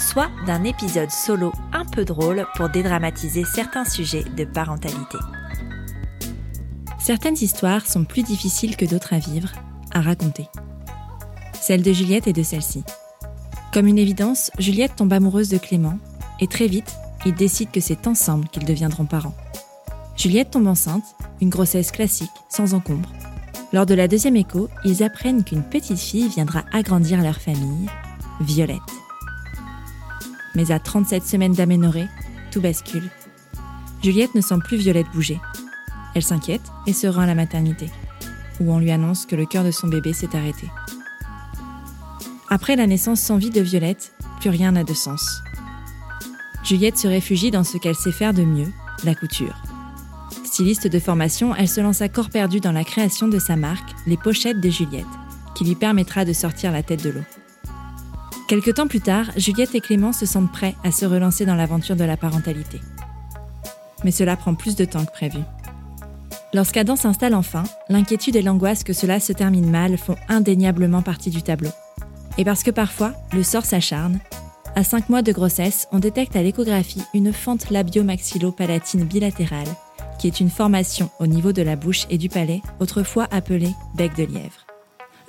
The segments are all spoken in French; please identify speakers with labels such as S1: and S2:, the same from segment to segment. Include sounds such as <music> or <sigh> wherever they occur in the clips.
S1: soit d'un épisode solo un peu drôle pour dédramatiser certains sujets de parentalité. Certaines histoires sont plus difficiles que d'autres à vivre, à raconter. Celle de Juliette et de celle-ci. Comme une évidence, Juliette tombe amoureuse de Clément et très vite, ils décident que c'est ensemble qu'ils deviendront parents. Juliette tombe enceinte, une grossesse classique, sans encombre. Lors de la deuxième écho, ils apprennent qu'une petite fille viendra agrandir leur famille, Violette. Mais à 37 semaines d'aménorrhée, tout bascule. Juliette ne sent plus Violette bouger. Elle s'inquiète et se rend à la maternité, où on lui annonce que le cœur de son bébé s'est arrêté. Après la naissance sans vie de Violette, plus rien n'a de sens. Juliette se réfugie dans ce qu'elle sait faire de mieux, la couture. Styliste de formation, elle se lance à corps perdu dans la création de sa marque, les pochettes de Juliette, qui lui permettra de sortir la tête de l'eau. Quelque temps plus tard, Juliette et Clément se sentent prêts à se relancer dans l'aventure de la parentalité. Mais cela prend plus de temps que prévu. Lorsqu'Adam s'installe enfin, l'inquiétude et l'angoisse que cela se termine mal font indéniablement partie du tableau. Et parce que parfois, le sort s'acharne, à 5 mois de grossesse, on détecte à l'échographie une fente labio-maxillo-palatine bilatérale, qui est une formation au niveau de la bouche et du palais, autrefois appelée bec de lièvre.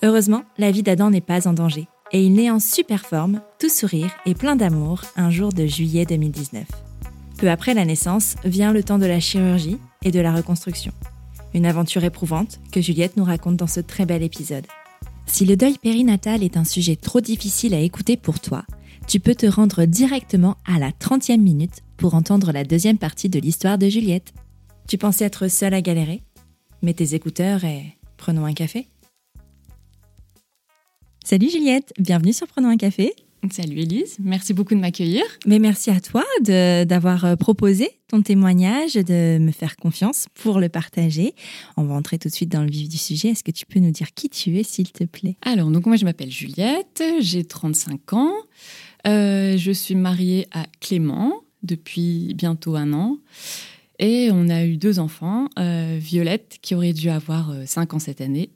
S1: Heureusement, la vie d'Adam n'est pas en danger, et il naît en super forme, tout sourire et plein d'amour, un jour de juillet 2019. Peu après la naissance, vient le temps de la chirurgie et de la reconstruction. Une aventure éprouvante que Juliette nous raconte dans ce très bel épisode. Si le deuil périnatal est un sujet trop difficile à écouter pour toi, tu peux te rendre directement à la 30e minute pour entendre la deuxième partie de l'histoire de Juliette. Tu pensais être seule à galérer? Mets tes écouteurs et prenons un café. Salut Juliette, bienvenue sur Prenons un café.
S2: Salut Elise, merci beaucoup de m'accueillir.
S1: Mais merci à toi d'avoir euh, proposé ton témoignage, de me faire confiance pour le partager. On va entrer tout de suite dans le vif du sujet. Est-ce que tu peux nous dire qui tu es, s'il te plaît?
S2: Alors, donc moi je m'appelle Juliette, j'ai 35 ans. Euh, je suis mariée à Clément depuis bientôt un an. Et on a eu deux enfants, euh, Violette qui aurait dû avoir 5 ans cette année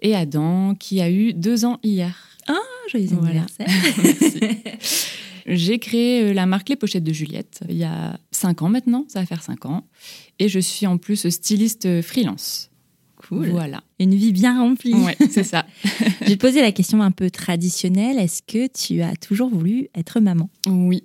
S2: et Adam qui a eu 2 ans hier.
S1: Ah, joyeux anniversaire. <laughs>
S2: J'ai créé euh, la marque Les Pochettes de Juliette il y a 5 ans maintenant, ça va faire 5 ans. Et je suis en plus styliste freelance.
S1: Cool. Voilà. Une vie bien remplie.
S2: Ouais, c'est ça. <laughs>
S1: J'ai posé la question un peu traditionnelle. Est-ce que tu as toujours voulu être maman?
S2: Oui,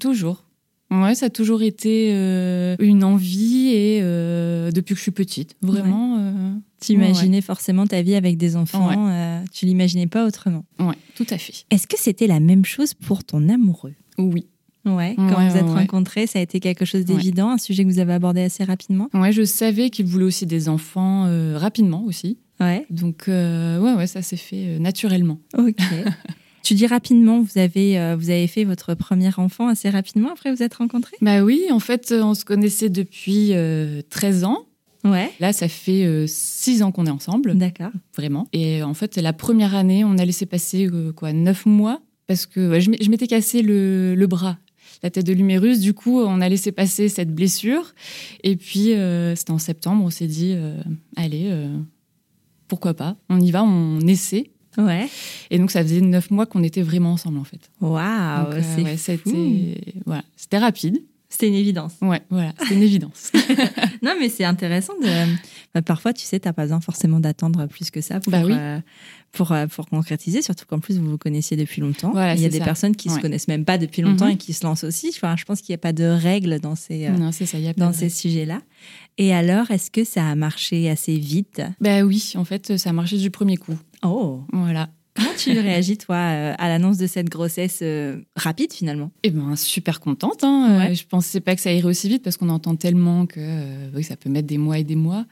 S2: toujours. Ouais, ça a toujours été euh, une envie et euh, depuis que je suis petite, vraiment.
S1: Ouais. Euh, tu imaginais forcément ta vie avec des enfants, ouais. tu l'imaginais pas autrement.
S2: Ouais, tout à fait.
S1: Est-ce que c'était la même chose pour ton amoureux?
S2: Oui.
S1: Ouais, quand vous êtes rencontrés, ça a été quelque chose d'évident, un sujet que vous avez abordé assez rapidement?
S2: Ouais, je savais qu'il voulait aussi des enfants rapidement aussi.
S1: Ouais.
S2: Donc ouais, ouais, ça s'est fait naturellement.
S1: Ok. <laughs> Tu dis rapidement, vous avez, euh, vous avez fait votre premier enfant assez rapidement après vous êtes rencontrés?
S2: Bah oui, en fait, on se connaissait depuis euh, 13 ans.
S1: Ouais.
S2: Là, ça fait euh, 6 ans qu'on est ensemble.
S1: D'accord.
S2: Vraiment. Et en fait, la première année, on a laissé passer euh, quoi, 9 mois parce que ouais, je m'étais cassé le, le, bras. La tête de l'humérus, du coup, on a laissé passer cette blessure. Et puis, euh, c'était en septembre, on s'est dit, allez, pourquoi pas On y va, on essaie.
S1: Ouais.
S2: Et donc, ça faisait neuf mois qu'on était vraiment ensemble, en fait.
S1: Waouh,
S2: euh,
S1: c'est
S2: ouais, C'était voilà, c'était rapide.
S1: C'était une évidence.
S2: Ouais, voilà, c'était une évidence. <laughs> <laughs>
S1: non, mais c'est intéressant. De... Bah, parfois, tu sais, t'as pas besoin forcément d'attendre plus que ça pour,
S2: bah oui.
S1: euh, pour, euh, pour concrétiser, surtout qu'en plus, vous vous connaissiez depuis longtemps.
S2: Voilà,
S1: Il y a des
S2: ça.
S1: personnes qui
S2: ouais.
S1: se connaissent même pas depuis longtemps
S2: mm -hmm.
S1: et qui se lancent aussi. Enfin, je pense qu'il n'y a pas de règles dans ces, euh,
S2: non, ça, y a
S1: dans ces sujets-là. Et alors, est-ce que ça a marché assez vite?
S2: Ben oui, en fait, ça a marché du premier coup.
S1: Oh
S2: Voilà.
S1: Comment tu <laughs> réagis, toi, euh, à l'annonce de cette grossesse euh, rapide, finalement?
S2: Eh ben, super contente. Hein.
S1: Ouais.
S2: Euh, je pensais pas que ça irait aussi vite parce qu'on entend tellement que euh, oui, ça peut mettre des mois et des mois.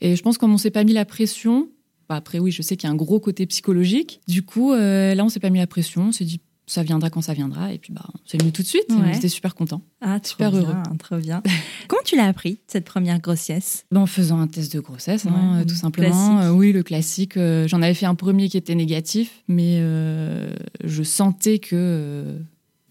S2: Et je pense qu'on ne s'est pas mis la pression. Bah, après, oui, je sais qu'il y a un gros côté psychologique. Du coup, euh, là, on s'est pas mis la pression. On s'est dit, ça viendra quand ça viendra. Et puis, bah, c'est venu tout de suite.
S1: Ouais.
S2: J'étais super content.
S1: Ah,
S2: Super heureux.
S1: trop bien. <laughs> Comment tu l'as appris, cette première grossesse?
S2: Ben, en faisant un test de grossesse, hein,
S1: Ouais,
S2: euh, tout simplement. Euh, oui, le classique. Euh, J'en avais fait un premier qui était négatif, mais euh, je sentais que euh,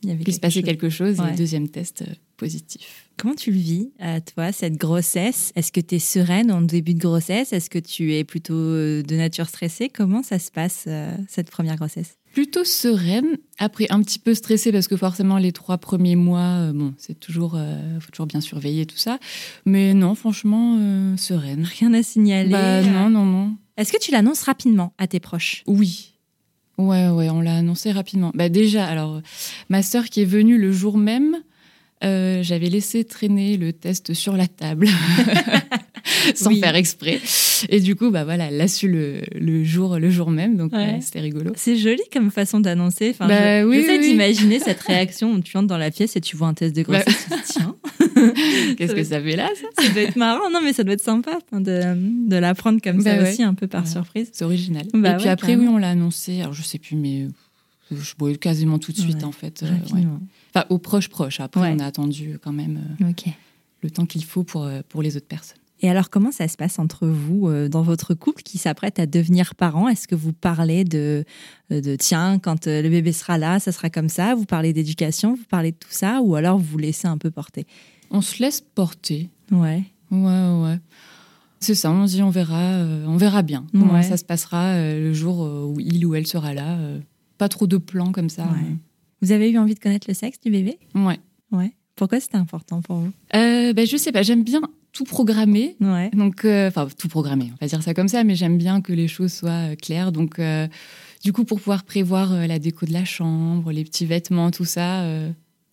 S1: Il y avait
S2: qu'il se passait
S1: chose.
S2: quelque chose. Et le deuxième test positif.
S1: Comment tu le vis, à toi, cette grossesse? Est-ce que tu es sereine en début de grossesse? Est-ce que tu es plutôt de nature stressée? Comment ça se passe, cette première grossesse?
S2: Plutôt sereine, après un petit peu stressée parce que forcément les trois premiers mois, euh, bon, c'est toujours, euh, faut toujours bien surveiller tout ça. Mais non, franchement, euh, sereine.
S1: Rien à signaler
S2: Bah, non, non, non.
S1: Est-ce que tu l'annonces rapidement à tes proches?
S2: Oui. Ouais, ouais, on l'a annoncé rapidement. Bah déjà, alors, ma sœur qui est venue le jour même, j'avais laissé traîner le test sur la table, <laughs> <laughs> sans
S1: Oui.
S2: faire exprès. Et du coup, bah voilà, elle l'a su le, le jour, le jour même, donc
S1: Ouais.
S2: euh, c'était rigolo.
S1: C'est joli comme façon d'annoncer. Enfin,
S2: Bah
S1: je-
S2: oui,
S1: J'essaie
S2: oui, oui.
S1: d'imaginer cette <laughs> réaction où tu entres dans la pièce et tu vois un test de grossesse. tu te dis, Tiens,
S2: Qu'est-ce
S1: Ça
S2: que ça fait là, ça
S1: ça doit être marrant. Non, mais ça doit être sympa de, de l'apprendre comme ça
S2: Bah ouais.
S1: aussi, un peu par
S2: Ouais.
S1: surprise.
S2: C'est original.
S1: Bah
S2: et puis après, oui, on l'a annoncé. Alors, je sais plus, mais je bois quasiment tout de suite, en fait. euh. Enfin, aux proches proches. Après, on a attendu quand même euh,
S1: Ok.
S2: le temps qu'il faut pour, euh, pour les autres personnes.
S1: Et alors, comment ça se passe entre vous, euh, dans votre couple qui s'apprête à devenir parent? Est-ce que vous parlez de, euh, de tiens, quand euh, le bébé sera là, ça sera comme ça? Vous parlez d'éducation, vous parlez de tout ça? Ou alors vous vous laissez un peu porter?
S2: On se laisse porter.
S1: Ouais.
S2: Ouais, ouais. C'est ça, on se dit on verra, euh, on verra bien comment
S1: Ouais.
S2: ça se passera euh, le jour où il ou elle sera là. pas trop de plans comme ça.
S1: Ouais. Vous avez eu envie de connaître le sexe du bébé?
S2: Ouais.
S1: Ouais. Pourquoi c'était important pour vous?
S2: Euh, ben, je sais pas, j'aime bien tout programmer.
S1: Ouais.
S2: Donc, euh, enfin, tout programmer, on va dire ça comme ça, mais j'aime bien que les choses soient euh, claires. Donc, euh, du coup, pour pouvoir prévoir la déco de la chambre, les petits vêtements, tout ça,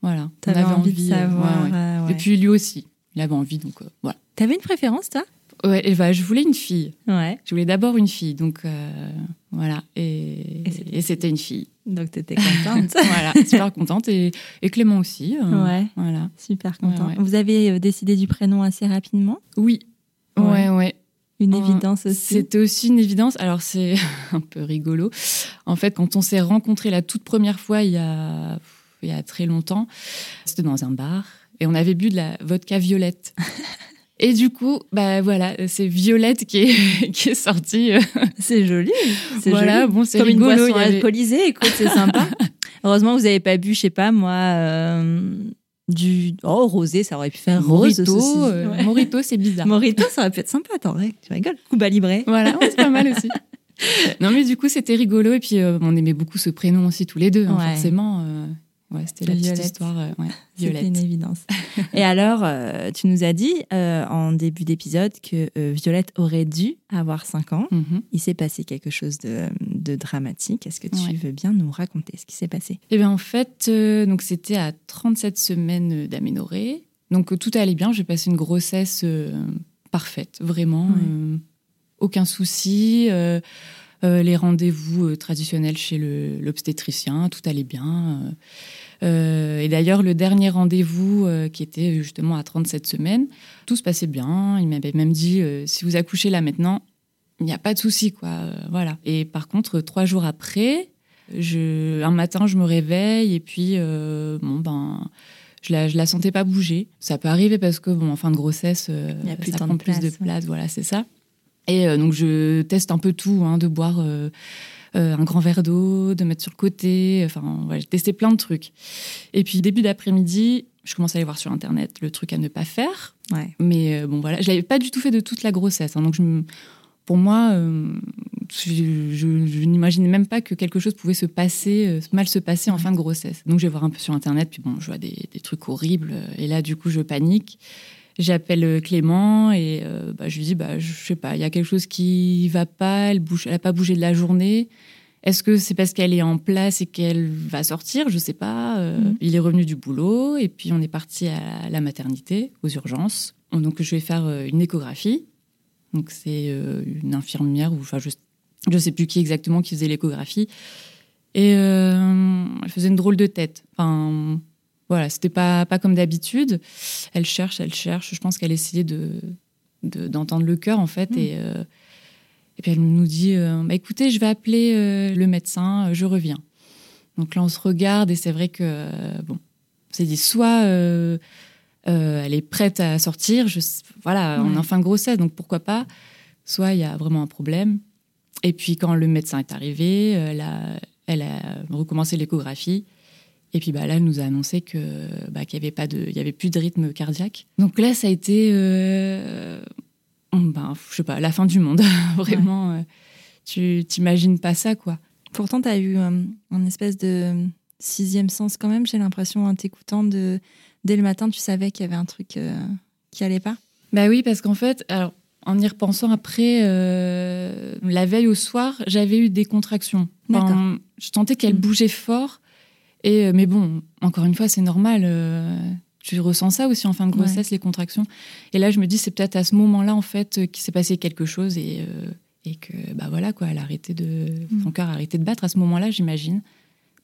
S2: voilà.
S1: T'avais envie, de savoir.
S2: ouais, ouais.
S1: ouais.
S2: Et puis lui aussi, il avait envie, donc voilà.
S1: T'avais une préférence, toi?
S2: Ouais, et bah, je voulais une fille.
S1: Ouais.
S2: Je voulais d'abord une fille, donc euh, voilà. Et,
S1: Et c'était-
S2: une fille.
S1: Donc t'étais contente. <laughs>
S2: voilà, super contente. Et, et Clément aussi. euh,
S1: ouais.
S2: Voilà.
S1: Super content.
S2: Ouais, ouais.
S1: Vous avez euh, décidé du prénom assez rapidement?
S2: Oui.
S1: Ouais.
S2: Ouais, ouais.
S1: Une évidence aussi?
S2: C'était aussi une évidence. Alors, c'est <laughs> un peu rigolo. En fait, quand on s'est rencontrés la toute première fois, il y a, il y a très longtemps, c'était dans un bar et on avait bu de la vodka violette. <laughs> Et du coup, bah voilà, c'est Violette qui est, <laughs> qui est sortie. euh,
S1: C'est joli. C'est
S2: Voilà,
S1: joli.
S2: bon, c'est
S1: Comme
S2: rigolo,
S1: une
S2: il
S1: boisson
S2: avait-
S1: alcoolisée. Écoute, c'est sympa. <laughs> Heureusement, vous n'avez pas bu, je sais pas moi, euh, du oh rosé, ça aurait pu faire rose.
S2: Morito, euh,
S1: Ouais.
S2: Morito, c'est bizarre.
S1: Morito, ça aurait pu être sympa. Attends, ouais, tu rigoles. Cuba Libre.
S2: Voilà, ouais, c'est pas mal <laughs> aussi. Non, mais du coup, c'était rigolo. Et puis, euh, on aimait beaucoup ce prénom aussi, tous les deux, hein, forcément. euh, ouais, c'était la petite
S1: Violette.
S2: histoire. euh, ouais, <laughs> Violette.
S1: une évidence. <laughs> Et alors, euh, tu nous as dit euh, en début d'épisode que euh, Violette aurait dû avoir 5 ans.
S2: Mhm.
S1: Il s'est passé quelque chose de, de dramatique. Est-ce que tu
S2: Ouais.
S1: veux bien nous raconter ce qui s'est passé?
S2: Eh bien, en fait, donc c'était à 37 semaines d'aménorrhée. Donc, tout allait bien. J'ai passé une grossesse parfaite, vraiment.
S1: Ouais.
S2: aucun souci. les rendez-vous traditionnels chez l'obstétricien, tout allait bien. Euh. Et d'ailleurs, le dernier rendez-vous, euh, qui était justement à 37 semaines, tout se passait bien. Il m'avait même dit euh, si vous accouchez là maintenant, il n'y a pas de souci, quoi. voilà. Et par contre, trois jours après, je, un matin, je me réveille et puis, euh, bon, ben, je la, je la sentais pas bouger. Ça peut arriver parce que, bon, en fin de grossesse, euh,
S1: Il y a plus
S2: ça prend
S1: de
S2: plus de
S1: place, ouais.
S2: voilà, c'est ça. Et euh, donc, je teste un peu tout, hein, de boire euh, un grand verre d'eau, de mettre sur le côté. Enfin, j'ai testé plein de trucs. Et puis, début d'après-midi, je commence à aller voir sur Internet le truc à ne pas faire.
S1: Ouais.
S2: Mais euh, bon, voilà, je l'avais pas du tout fait de toute la grossesse. hein, donc, je me- pour moi, euh, je, je- je n'imaginais même pas que quelque chose pouvait se passer, mal se passer en fin de grossesse. Donc, je vais voir un peu sur Internet, puis bon, je vois des, des trucs horribles. Et là, du coup, je panique. J'appelle euh, Clément et euh, bah, je lui dis, bah, je sais pas, il y a quelque chose qui va pas, elle bouge, elle pas bougé de la journée. Est-ce que c'est parce qu'elle est en place et qu'elle va sortir? Je sais pas. Euh,
S1: Mhm.
S2: Il est revenu du boulot et puis on est parti à la maternité, aux urgences. Donc je vais faire une échographie. Donc c'est une infirmière ou enfin je je sais plus qui exactement qui faisait l'échographie et euh, elle faisait une drôle de tête. Enfin voilà, c'était pas pas comme d'habitude. Elle cherche, elle cherche. Je pense qu'elle essayait de de- d'entendre le cœur en fait
S1: Mhm.
S2: et euh, et puis elle nous dit euh, bah, écoutez, je vais appeler euh, le médecin, je reviens. Donc là, on se regarde et c'est vrai que, bon, on s'est dit soit elle est prête à sortir, je, voilà, on est en fin de grossesse, donc pourquoi pas, soit il y a vraiment un problème. Et puis quand le médecin est arrivé, elle a, elle a recommencé l'échographie. Et puis bah, là, elle nous a annoncé que bah, qu'il n'y avait pas de, il y avait plus de rythme cardiaque. Donc là, ça a été, euh, ben, je sais pas, la fin du monde. <laughs> Vraiment, euh, tu t'imagines pas ça, quoi.
S1: Pourtant, tu as eu euh, un espèce de sixième sens quand même, j'ai l'impression, en t'écoutant, de... dès le matin, tu savais qu'il y avait un truc euh, qui allait pas.
S2: Bah oui, parce qu'en fait, alors, en y repensant après, euh, la veille au soir, j'avais eu des contractions.
S1: D'accord.
S2: je sentais qu'elles
S1: Mm.
S2: bougeaient fort. Et, euh, mais bon, encore une fois, c'est normal. euh, tu ressens ça aussi en fin de grossesse, les contractions. Et là, je me dis, c'est peut-être à ce moment-là, en fait, euh, qu'il s'est passé quelque chose et, euh, et que, bah voilà, quoi, elle a arrêté de,
S1: Mm.
S2: son cœur a arrêté de battre à ce moment-là, j'imagine.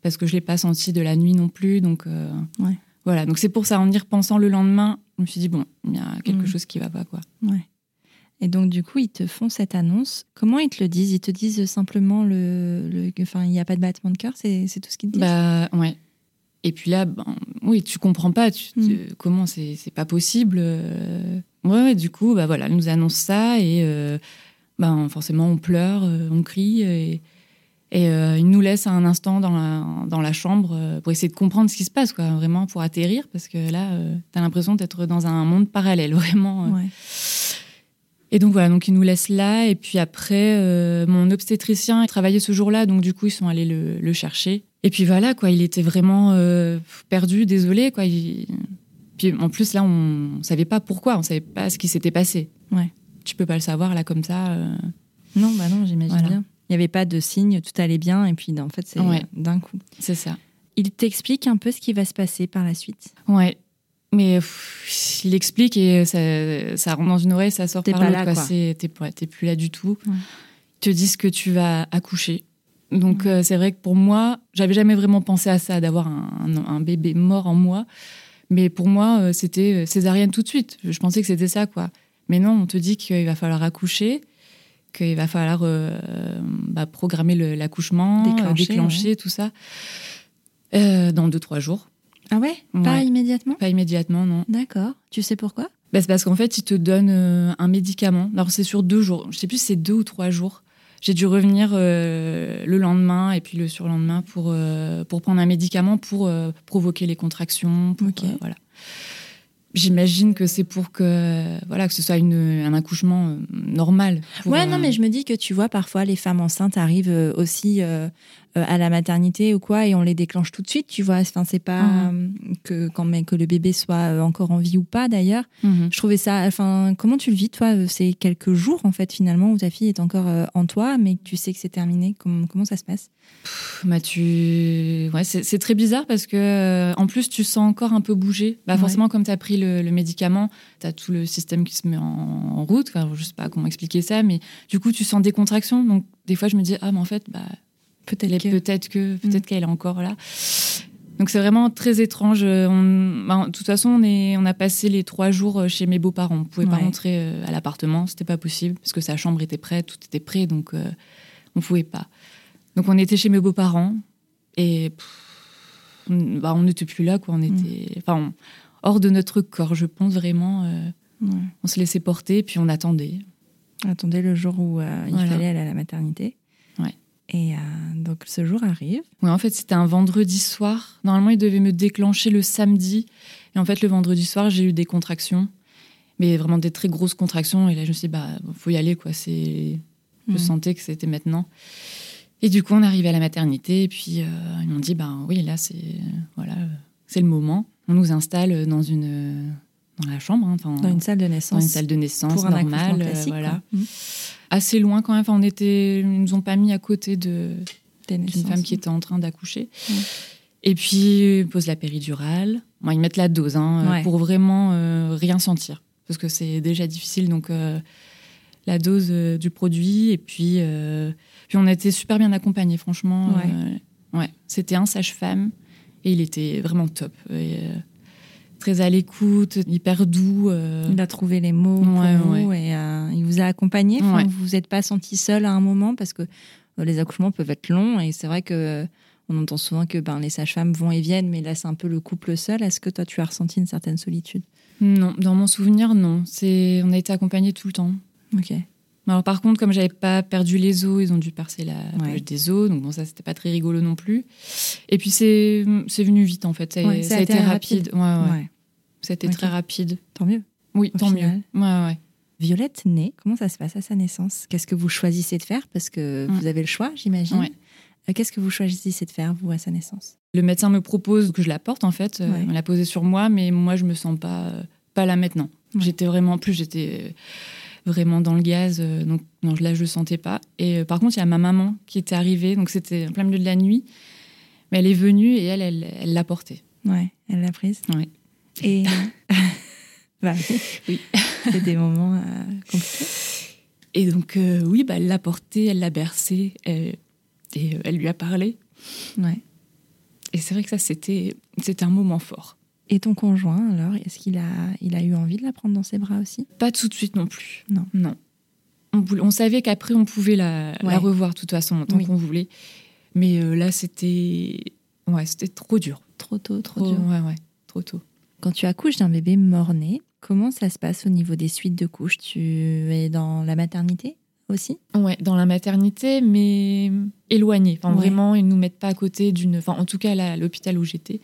S2: Parce que je l'ai pas senti de la nuit non plus. Donc, euh,
S1: Ouais.
S2: voilà. Donc, c'est pour ça, en y repensant le lendemain, je me suis dit, bon, il y a quelque
S1: Mm.
S2: chose qui va pas, quoi.
S1: Ouais. Et donc, du coup, ils te font cette annonce. Comment ils te le disent? Ils te disent simplement le, enfin, il n'y a pas de battement de cœur, c'est c'est tout ce qu'ils te disent?
S2: Bah ouais. Et puis là, ben, oui, tu comprends pas. Tu,
S1: Mm.
S2: tu- comment c'est c'est pas possible. euh. Ouais, ouais, du coup, bah voilà, elle nous annonce ça et euh, ben forcément on pleure, euh, on crie et, et euh, il nous laisse un instant dans la dans la chambre pour essayer de comprendre ce qui se passe, quoi, vraiment pour atterrir parce que là, euh, t'as l'impression d'être dans un monde parallèle, <laughs> vraiment.
S1: Ouais.
S2: Et donc voilà, donc ils nous laissent là. Et puis après, euh, mon obstétricien il travaillait ce jour-là, donc du coup ils sont allés le, le chercher. Et puis voilà, quoi, il était vraiment euh, perdu, désolé, quoi. Il- Puis en plus là, on savait pas pourquoi, on savait pas ce qui s'était passé.
S1: Ouais.
S2: Tu peux pas le savoir là comme ça. euh.
S1: Non, bah non, j'imagine
S2: Voilà.
S1: bien. Il n'y avait pas de signe, tout allait bien, et puis en fait, c'est
S2: Ouais.
S1: d'un coup.
S2: C'est ça.
S1: Il t'explique un peu ce qui va se passer par la suite.
S2: Ouais. Mais pff, il explique et ça, ça rentre dans une oreille, ça sort
S1: T'es
S2: par
S1: pas
S2: l'autre. T'es ouais, plus là du tout.
S1: Ouais.
S2: Ils te disent que tu vas accoucher. Donc euh, c'est vrai que pour moi, j'avais jamais vraiment pensé à ça, d'avoir un, bébé mort en moi. Mais pour moi, euh, c'était césarienne tout de suite. Je pensais que c'était ça, quoi. Mais non, on te dit qu'il va falloir accoucher, qu'il va falloir euh, bah, programmer l'accouchement,
S1: Déclencher,
S2: déclencher, tout ça, dans deux trois jours.
S1: Ah ouais, Pas immédiatement?
S2: Pas immédiatement, non.
S1: D'accord. Tu sais pourquoi?
S2: Bah, c'est parce qu'en fait, ils te donnent euh, un médicament. Alors, c'est sur deux jours. Je sais plus si c'est deux ou trois jours. J'ai dû revenir euh, le lendemain et puis le surlendemain pour, euh, pour prendre un médicament pour provoquer les contractions. pour,
S1: Ok.
S2: voilà. J'imagine que c'est pour que, voilà, que ce soit une, un accouchement normal.
S1: Ouais, non, mais je me dis que tu vois, parfois, les femmes enceintes arrivent aussi euh, à la maternité ou quoi, et on les déclenche tout de suite, tu vois. Enfin, c'est pas
S2: Mhm.
S1: euh, que, quand même, que le bébé soit euh, encore en vie ou pas, d'ailleurs.
S2: mhm.
S1: Je trouvais ça. Enfin, comment tu le vis, toi euh, C'est quelques jours, en fait, finalement, où ta fille est encore euh, en toi, mais tu sais que c'est terminé? Comment, comment ça se passe?
S2: Bah, tu... ouais, c'est très bizarre parce que, euh, en plus, tu sens encore un peu bouger. Bah,
S1: Ouais.
S2: Forcément, comme tu as pris le, le médicament, tu as tout le système qui se met en, en route. Enfin, je sais pas comment expliquer ça, mais du coup, tu sens des contractions. Donc, des fois, je me dis, ah, mais en fait, bah,
S1: Peut-être que.
S2: peut-être que,
S1: Mm.
S2: peut-être qu'elle est encore là. Donc, c'est vraiment très étrange. Euh, On, bah, de toute façon, on, est, on a passé les trois jours euh, chez mes beaux-parents. On pouvait pas rentrer euh, à l'appartement, c'était pas possible parce que sa chambre était prête, tout était prêt, donc euh, on pouvait pas. Donc on était chez mes beaux-parents et pff, on- bah, on n'était plus là, quoi. On était, enfin, on- hors de notre corps, je pense vraiment. euh,
S1: Ouais.
S2: on se laissait porter, puis on attendait.
S1: Attendez le jour où euh, il
S2: Voilà.
S1: fallait aller à la maternité. Et euh, donc, ce jour arrive.
S2: Ouais, en fait, c'était un vendredi soir. Normalement, il devait me déclencher le samedi. Et en fait, le vendredi soir, j'ai eu des contractions. Mais vraiment des très grosses contractions. Et là, je me suis dit, bah, faut y aller, quoi. C'est... Je
S1: Mhm.
S2: sentais que c'était maintenant. Et du coup, on arrivé à la maternité. Et puis, euh, ils m'ont dit, bah oui, là, c'est, voilà, c'est le moment. On nous installe dans une, dans la chambre, hein,
S1: Dans une salle de
S2: dans
S1: naissance.
S2: une salle de naissance
S1: pour
S2: normale.
S1: classique.
S2: voilà.
S1: quoi.
S2: Assez loin quand même. Enfin, on était, ils nous ont pas mis à côté de, d'une femme qui était en train d'accoucher.
S1: Ouais.
S2: Et puis, ils posent la péridurale. Bon, ils mettent la dose hein, euh,
S1: Ouais.
S2: pour vraiment euh, rien sentir. Parce que c'est déjà difficile. Donc, euh, la dose euh, du produit. Et puis, puis, on a été super bien accompagnés, franchement.
S1: Ouais.
S2: Ouais. C'était un sage-femme. Et il était vraiment top. Et, très à l'écoute, hyper doux. euh,
S1: Il a trouvé les mots
S2: Ouais,
S1: pour vous et euh, il vous a accompagné. Enfin,
S2: Ouais.
S1: Vous vous êtes pas senti seul à un moment parce que euh, les accouchements peuvent être longs et c'est vrai que on entend souvent que ben, les sages-femmes vont et viennent, mais là, c'est un peu le couple seul. Est-ce que toi, tu as ressenti une certaine solitude?
S2: Non, dans mon souvenir, non. C'est, on a été accompagnés tout le temps.
S1: Ok.
S2: Alors par contre, comme j'avais pas perdu les os, ils ont dû percer la poche des os, donc bon ça c'était pas très rigolo non plus. Et puis c'est c'est venu vite en fait, ça, a été rapide. Ouais, ouais. Ça a été très rapide.
S1: Tant mieux.
S2: Oui, tant mieux. Ouais, ouais.
S1: Violette naît, comment ça se passe à sa naissance? Qu'est-ce que vous choisissez de faire? Parce que mm. vous avez le choix, j'imagine. Euh, qu'est-ce que vous choisissez de faire, vous, à sa naissance?
S2: Le médecin me propose que je la porte, en fait. Euh, on l'a posée sur moi, mais moi, je me sens pas, pas là maintenant. J'étais vraiment, plus j'étais vraiment dans le gaz, donc non, là, je le sentais pas. Et par contre, il y a ma maman qui était arrivée, donc c'était en plein milieu de la nuit. Mais elle est venue et elle, elle l'a portée.
S1: Ouais, elle l'a prise.
S2: Ouais.
S1: Et. <laughs> <laughs> bah, oui. C'est des moments compliqués.
S2: Et donc, oui, bah, elle l'a portée, elle l'a bercée. Et euh, elle lui a parlé.
S1: Ouais.
S2: Et c'est vrai que ça, c'était, c'était un moment fort.
S1: Et ton conjoint, alors, est-ce qu'il a, il a eu envie de la prendre dans ses bras aussi?
S2: Pas tout de suite non plus.
S1: Non.
S2: Non. On, on savait qu'après, on pouvait la, la, revoir de toute façon, tant qu'on voulait. Mais euh, là, c'était... Ouais, c'était trop dur.
S1: Trop tôt, trop, dur.
S2: Ouais, ouais, trop tôt.
S1: Quand tu accouches d'un bébé mort-né, comment ça se passe au niveau des suites de couches? Tu es dans la maternité? Aussi
S2: Ouais, dans la maternité, mais éloignée. Enfin, Vraiment, ils ne nous mettent pas à côté d'une. Enfin, en tout cas, à l'hôpital où j'étais,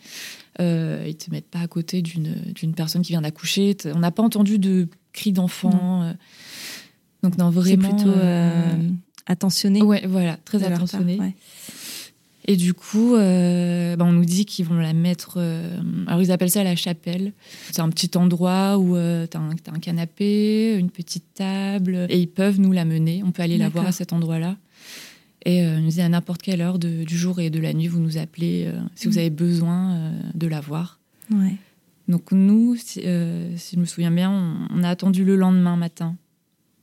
S2: euh, ils ne te mettent pas à côté d'une personne qui vient d'accoucher. On n'a pas entendu de cris d'enfant. Euh. donc, non, vraiment.
S1: C'est plutôt euh, attentionné.
S2: Ouais, voilà, très attentionné. Et du coup, euh, bah, on nous dit qu'ils vont la mettre. Euh, alors, ils appellent ça la chapelle. C'est un petit endroit où euh, tu as, un canapé, une petite table, et ils peuvent nous la mener. On peut aller la voir à cet endroit-là. Et ils nous disent à n'importe quelle heure du jour et de la nuit, vous nous appelez si vous mm. avez besoin de la voir.
S1: Ouais.
S2: Donc, nous, si, je me souviens bien, on a attendu le lendemain matin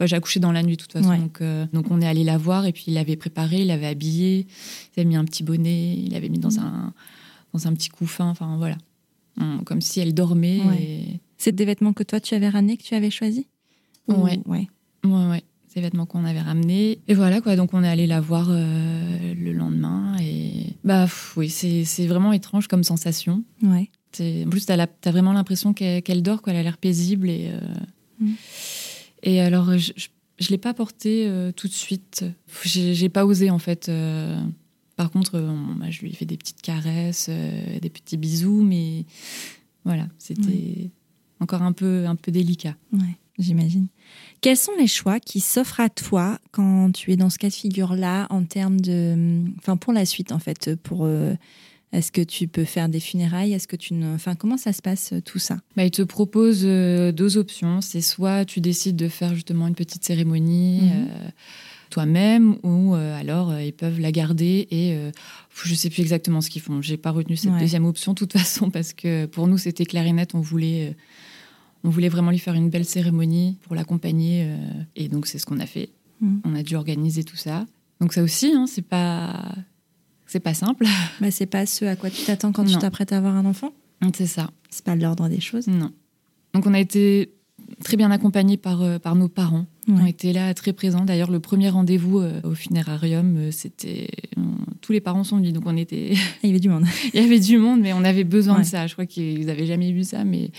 S2: bah, j'ai accouché dans la nuit de toute façon. Donc, euh, donc, on est allé la voir et puis il l'avait préparé, il l'avait habillé, il avait mis un petit bonnet, il l'avait mis dans, mm. un, dans un petit couffin, enfin voilà. comme si elle dormait.
S1: C'est des vêtements que toi tu avais ramenés, que tu avais choisis
S2: ouais. ouais. Ouais, ouais. C'est des vêtements qu'on avait ramenés. Et voilà, quoi. Donc, on est allé la voir euh, le lendemain. Et bah, oui, c'est vraiment étrange comme sensation.
S1: Ouais.
S2: En plus, tu as, as, vraiment l'impression qu'elle dort, qu'elle a l'air paisible. Et, euh, mm. Et alors, je ne l'ai pas porté euh, tout de suite. J'ai pas osé, en fait. Euh. par contre, euh, bah, je lui ai fait des petites caresses, des petits bisous, mais voilà, c'était encore un peu, un peu délicat.
S1: Ouais, j'imagine. Quels sont les choix qui s'offrent à toi quand tu es dans ce cas de figure-là, en termes de. Enfin, pour la suite, en fait, pour est-ce que tu peux faire des funérailles? Est-ce que tu ne... Enfin, comment ça se passe euh, tout ça?
S2: Bah, Il te propose euh, deux options. C'est soit tu décides de faire justement une petite cérémonie mhm. euh, toi-même, ou alors ils peuvent la garder et je ne sais plus exactement ce qu'ils font. J'ai pas retenu cette deuxième option de toute <laughs> façon parce que pour nous c'était clair et net. On voulait, on voulait vraiment lui faire une belle cérémonie pour l'accompagner et donc c'est ce qu'on a fait. Mhm. On a dû organiser tout ça. Donc ça aussi, hein, c'est pas c'est pas simple.
S1: Mais <laughs> c'est pas ce à quoi tu t'attends quand tu t'apprêtes à avoir un enfant.
S2: C'est ça.
S1: C'est pas l'ordre des choses.
S2: Non. Donc on a été très bien accompagnés par, euh, par nos parents. On On était là très présents. D'ailleurs, le premier rendez-vous euh, au funérarium, euh, c'était tous les parents sont venus, donc on était. <laughs>
S1: Il y avait du monde.
S2: Il y avait du monde, mais on avait besoin de ça. Je crois qu'ils n'avaient jamais vu ça, mais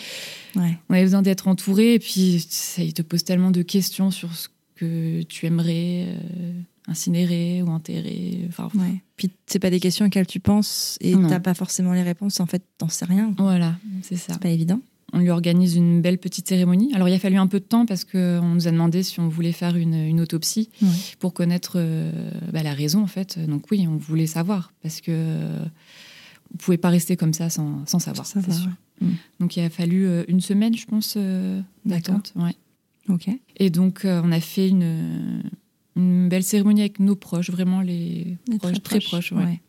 S2: on avait besoin d'être entourés. Et puis, ça, ils te posent tellement de questions sur ce que tu aimerais incinéré ou enterré. Enfin,
S1: ouais. Puis c'est pas des questions auxquelles tu penses et t'as pas forcément les réponses. En fait, t'en sais rien.
S2: Voilà, c'est ça.
S1: C'est pas évident.
S2: On lui organise une belle petite cérémonie. Alors il a fallu un peu de temps parce qu'on nous a demandé si on voulait faire une, une autopsie pour connaître euh, bah, la raison en fait. Donc oui, on voulait savoir parce que euh, on pouvait pas rester comme ça sans, sans savoir.
S1: Sans savoir
S2: mm. Donc il a fallu euh, une semaine, je pense, d'attente. Ouais.
S1: Ok.
S2: Et donc on a fait une une belle cérémonie avec nos proches, vraiment les, proches, très proches. ouais.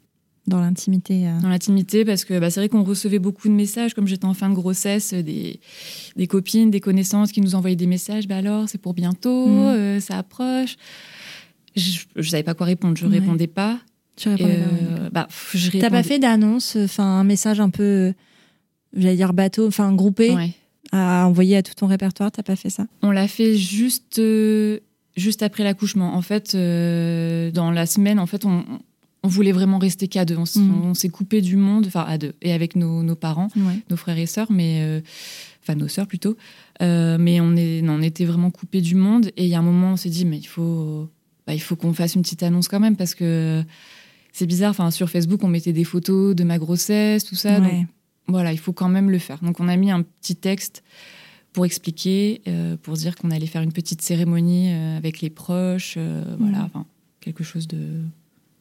S1: Dans l'intimité.
S2: Euh. Dans l'intimité, parce que bah, c'est vrai qu'on recevait beaucoup de messages, comme j'étais en fin de grossesse, des, des, copines, des connaissances qui nous envoyaient des messages. Bah alors, c'est pour bientôt, mm. euh, ça approche. Je ne savais pas quoi répondre, je ne répondais pas.
S1: Tu répondais euh, bah, T'as pas fait d'annonce, enfin un message un peu, j'allais dire bateau, enfin groupé, à envoyer à tout ton répertoire, t'as pas fait ça?
S2: On l'a fait juste juste après l'accouchement. En fait, euh, dans la semaine, en fait, on, on voulait vraiment rester qu'à deux. On, mm. s'est coupé du monde, enfin à deux, et avec nos, parents, nos frères et sœurs, mais euh, enfin nos sœurs plutôt. Euh, mais on, est, on était vraiment coupé du monde. Et il y a un moment, on s'est dit, mais il faut, bah, il faut qu'on fasse une petite annonce quand même parce que c'est bizarre. Enfin, sur Facebook, on mettait des photos de ma grossesse, tout ça. Donc, voilà, il faut quand même le faire. Donc, on a mis un petit texte pour expliquer, euh, pour dire qu'on allait faire une petite cérémonie euh, avec les proches, euh, voilà, mm. enfin, quelque chose de,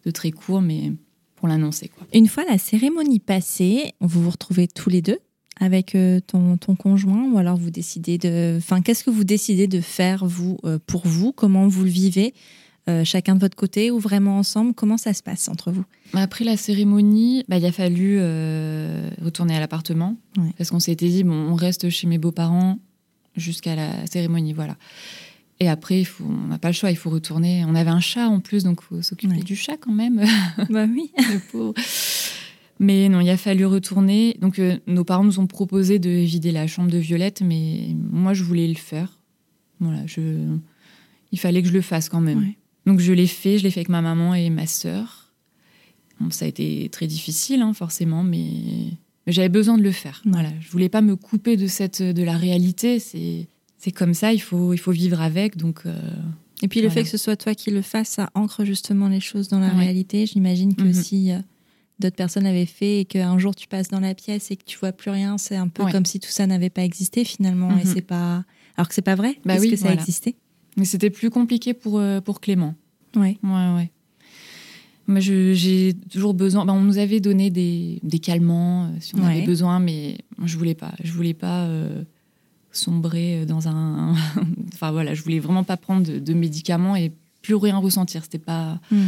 S2: de, très court, mais pour l'annoncer. Quoi.
S1: Une fois la cérémonie passée, vous vous retrouvez tous les deux avec ton, ton, conjoint ou alors vous décidez de... Enfin, qu'est-ce que vous décidez de faire, vous, pour vous? Comment vous le vivez? Chacun de votre côté ou vraiment ensemble? Comment ça se passe entre vous?
S2: Après la cérémonie, bah, il a fallu retourner à l'appartement parce qu'on s'était dit, bon, on reste chez mes beaux-parents, jusqu'à la cérémonie, voilà. Et après, il faut, on n'a pas le choix, il faut retourner. On avait un chat en plus, donc il faut s'occuper du chat quand même. <laughs>
S1: bah oui. <laughs>
S2: Mais non, il a fallu retourner. Donc euh, nos parents nous ont proposé de vider la chambre de Violette, mais moi je voulais le faire. Voilà, je... il fallait que je le fasse quand même. Donc je l'ai fait, je l'ai fait avec ma maman et ma sœur. Bon, ça a été très difficile, hein, forcément, mais mais j'avais besoin de le faire. Voilà, je voulais pas me couper de cette de la réalité. C'est c'est comme ça. Il faut il faut vivre avec. Donc euh,
S1: et puis le fait que ce soit toi qui le fasses, ça ancre justement les choses dans la réalité. J'imagine que mhm. si euh, d'autres personnes avaient fait et qu'un jour tu passes dans la pièce et que tu vois plus rien, c'est un peu comme si tout ça n'avait pas existé finalement. Et mhm. c'est pas alors que c'est pas vrai bah parce que ça a existé.
S2: Mais c'était plus compliqué pour euh, pour Clément.
S1: Ouais.
S2: Ouais ouais. Moi, j'ai toujours besoin. Ben, on nous avait donné des, des calmants euh, si on avait besoin, mais je voulais pas. Je voulais pas euh, sombrer dans <laughs> un. enfin voilà, je voulais vraiment pas prendre de, médicaments et plus rien ressentir. C'était pas hmm.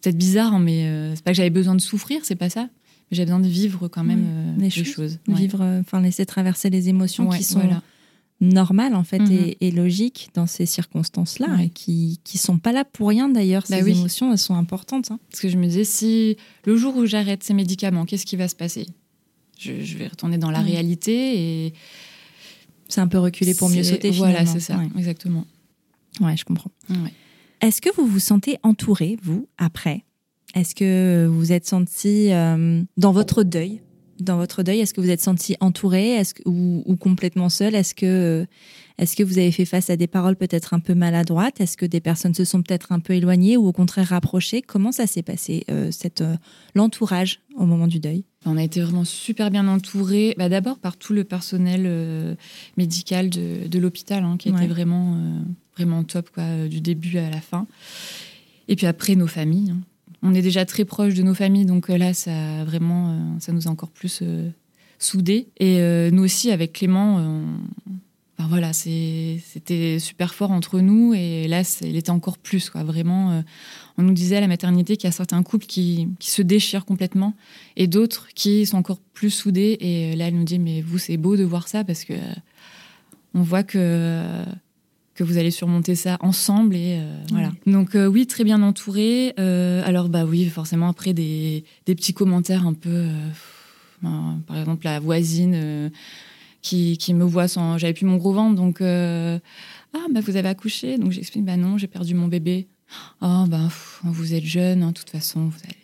S2: peut-être bizarre, hein, mais euh, c'est pas que j'avais besoin de souffrir, c'est pas ça. J'avais besoin de vivre quand même les, choses.
S1: Vivre, enfin laisser traverser les émotions qui sont normal en fait mhm. et, logique dans ces circonstances-là et qui qui sont pas là pour rien d'ailleurs. Bah ces émotions elles sont importantes hein.
S2: parce que je me disais si le jour où j'arrête ces médicaments qu'est-ce qui va se passer? Je, vais retourner dans la réalité et
S1: c'est un peu reculer pour mieux sauter
S2: voilà c'est ça exactement.
S1: Ouais je comprends. Est-ce que vous vous sentez entouré vous après? Est-ce que vous êtes senti euh, dans votre deuil? Dans votre deuil Est-ce que vous êtes senti entouré est-ce que, ou, complètement seul? Est-ce que, est que vous avez fait face à des paroles peut-être un peu maladroites? Est-ce que des personnes se sont peut-être un peu éloignées ou au contraire rapprochées? Comment ça s'est passé, euh, cette, euh, l'entourage au moment du deuil?
S2: On a été vraiment super bien entourés. Bah, d'abord par tout le personnel euh, médical de, l'hôpital, hein, qui était vraiment, vraiment top quoi, du début à la fin. Et puis après, nos familles. Hein on est déjà très proche de nos familles, donc euh, là, ça vraiment, euh, ça nous a encore plus euh, soudés. Et nous aussi, avec Clément, voilà, c'était super fort entre nous. Et là, il était encore plus, quoi. Vraiment, on nous disait à la maternité qu'il y a certains couples qui, se déchirent complètement et d'autres qui sont encore plus soudés. Et là, elle nous dit, mais vous, c'est beau de voir ça parce que on voit que que vous allez surmonter ça ensemble et euh. Donc euh, oui, très bien entouré. Euh, alors bah oui, forcément après des, des petits commentaires un peu, ben, par exemple la voisine qui, qui, me voit sans, j'avais plus mon gros ventre, donc ah bah vous avez accouché, donc j'explique bah non, j'ai perdu mon bébé. Oh bah vous êtes jeune, hein, de toute façon vous allez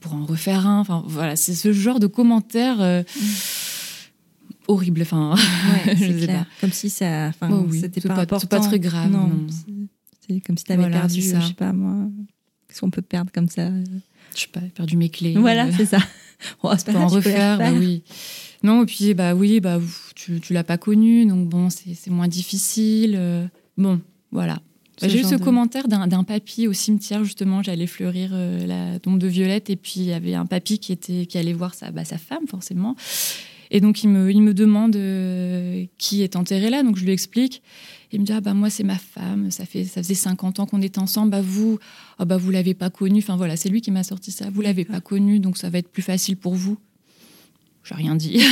S2: pour en refaire un. Enfin voilà, c'est ce genre de commentaires. Mm horrible. Enfin, <laughs>
S1: je sais pas. Comme si ça, enfin,
S2: oh c'était pas, important. pas très grave. Non,
S1: c'est comme si tu avais perdu, ça. je sais pas moi, qu'est-ce qu'on peut perdre comme ça
S2: Je sais pas, perdu mes clés.
S1: Voilà, euh, c'est ça. <laughs>
S2: On va en refaire, bah oui. Non, et puis bah oui, bah tu, tu l'as pas connu, donc bon, c'est moins difficile. Euh. bon, voilà. Bah, j'ai eu ce commentaire d'un papy au cimetière, justement. J'allais fleurir euh, la tombe de Violette, et puis il y avait un papy qui, était, qui allait voir sa, bah, sa femme, forcément. Et donc, il me, il me demande euh, qui est enterré là. Donc, je lui explique. Il me dit, ah bah moi, c'est ma femme. Ça, fait, ça faisait 50 ans qu'on est ensemble. Bah vous, ah bah vous l'avez pas connu. Enfin, voilà, c'est lui qui m'a sorti ça. Vous l'avez pas connu, donc ça va être plus facile pour vous. J'ai rien dit.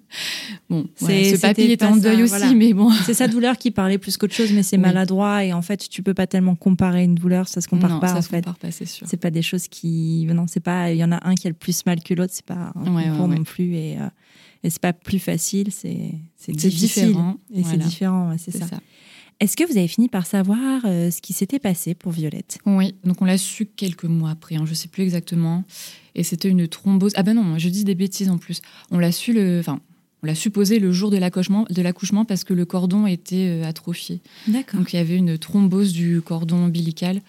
S2: <laughs> bon, ce papy est en deuil aussi, mais bon.
S1: C'est sa douleur qui parlait plus qu'autre chose, mais c'est maladroit et en fait, tu peux pas tellement comparer une douleur, ça se compare pas.
S2: Ça
S1: en
S2: se
S1: fait.
S2: compare pas, c'est sûr.
S1: C'est pas des choses qui, non, c'est pas. Il y en a un qui a le plus mal que l'autre, c'est pas un non plus et. Euh, et c'est pas plus facile, c'est
S2: différent.
S1: Et c'est différent, c'est ça. Est-ce que vous avez fini par savoir euh, ce qui s'était passé pour Violette?
S2: Oui, donc on l'a su quelques mois après, hein, je ne sais plus exactement. Et c'était une thrombose. Ah ben non, je dis des bêtises en plus. On l'a su le, enfin, on l'a supposé le jour de l'accouchement, de l'accouchement parce que le cordon était euh, atrophié.
S1: D'accord.
S2: Donc il y avait une thrombose du cordon ombilical.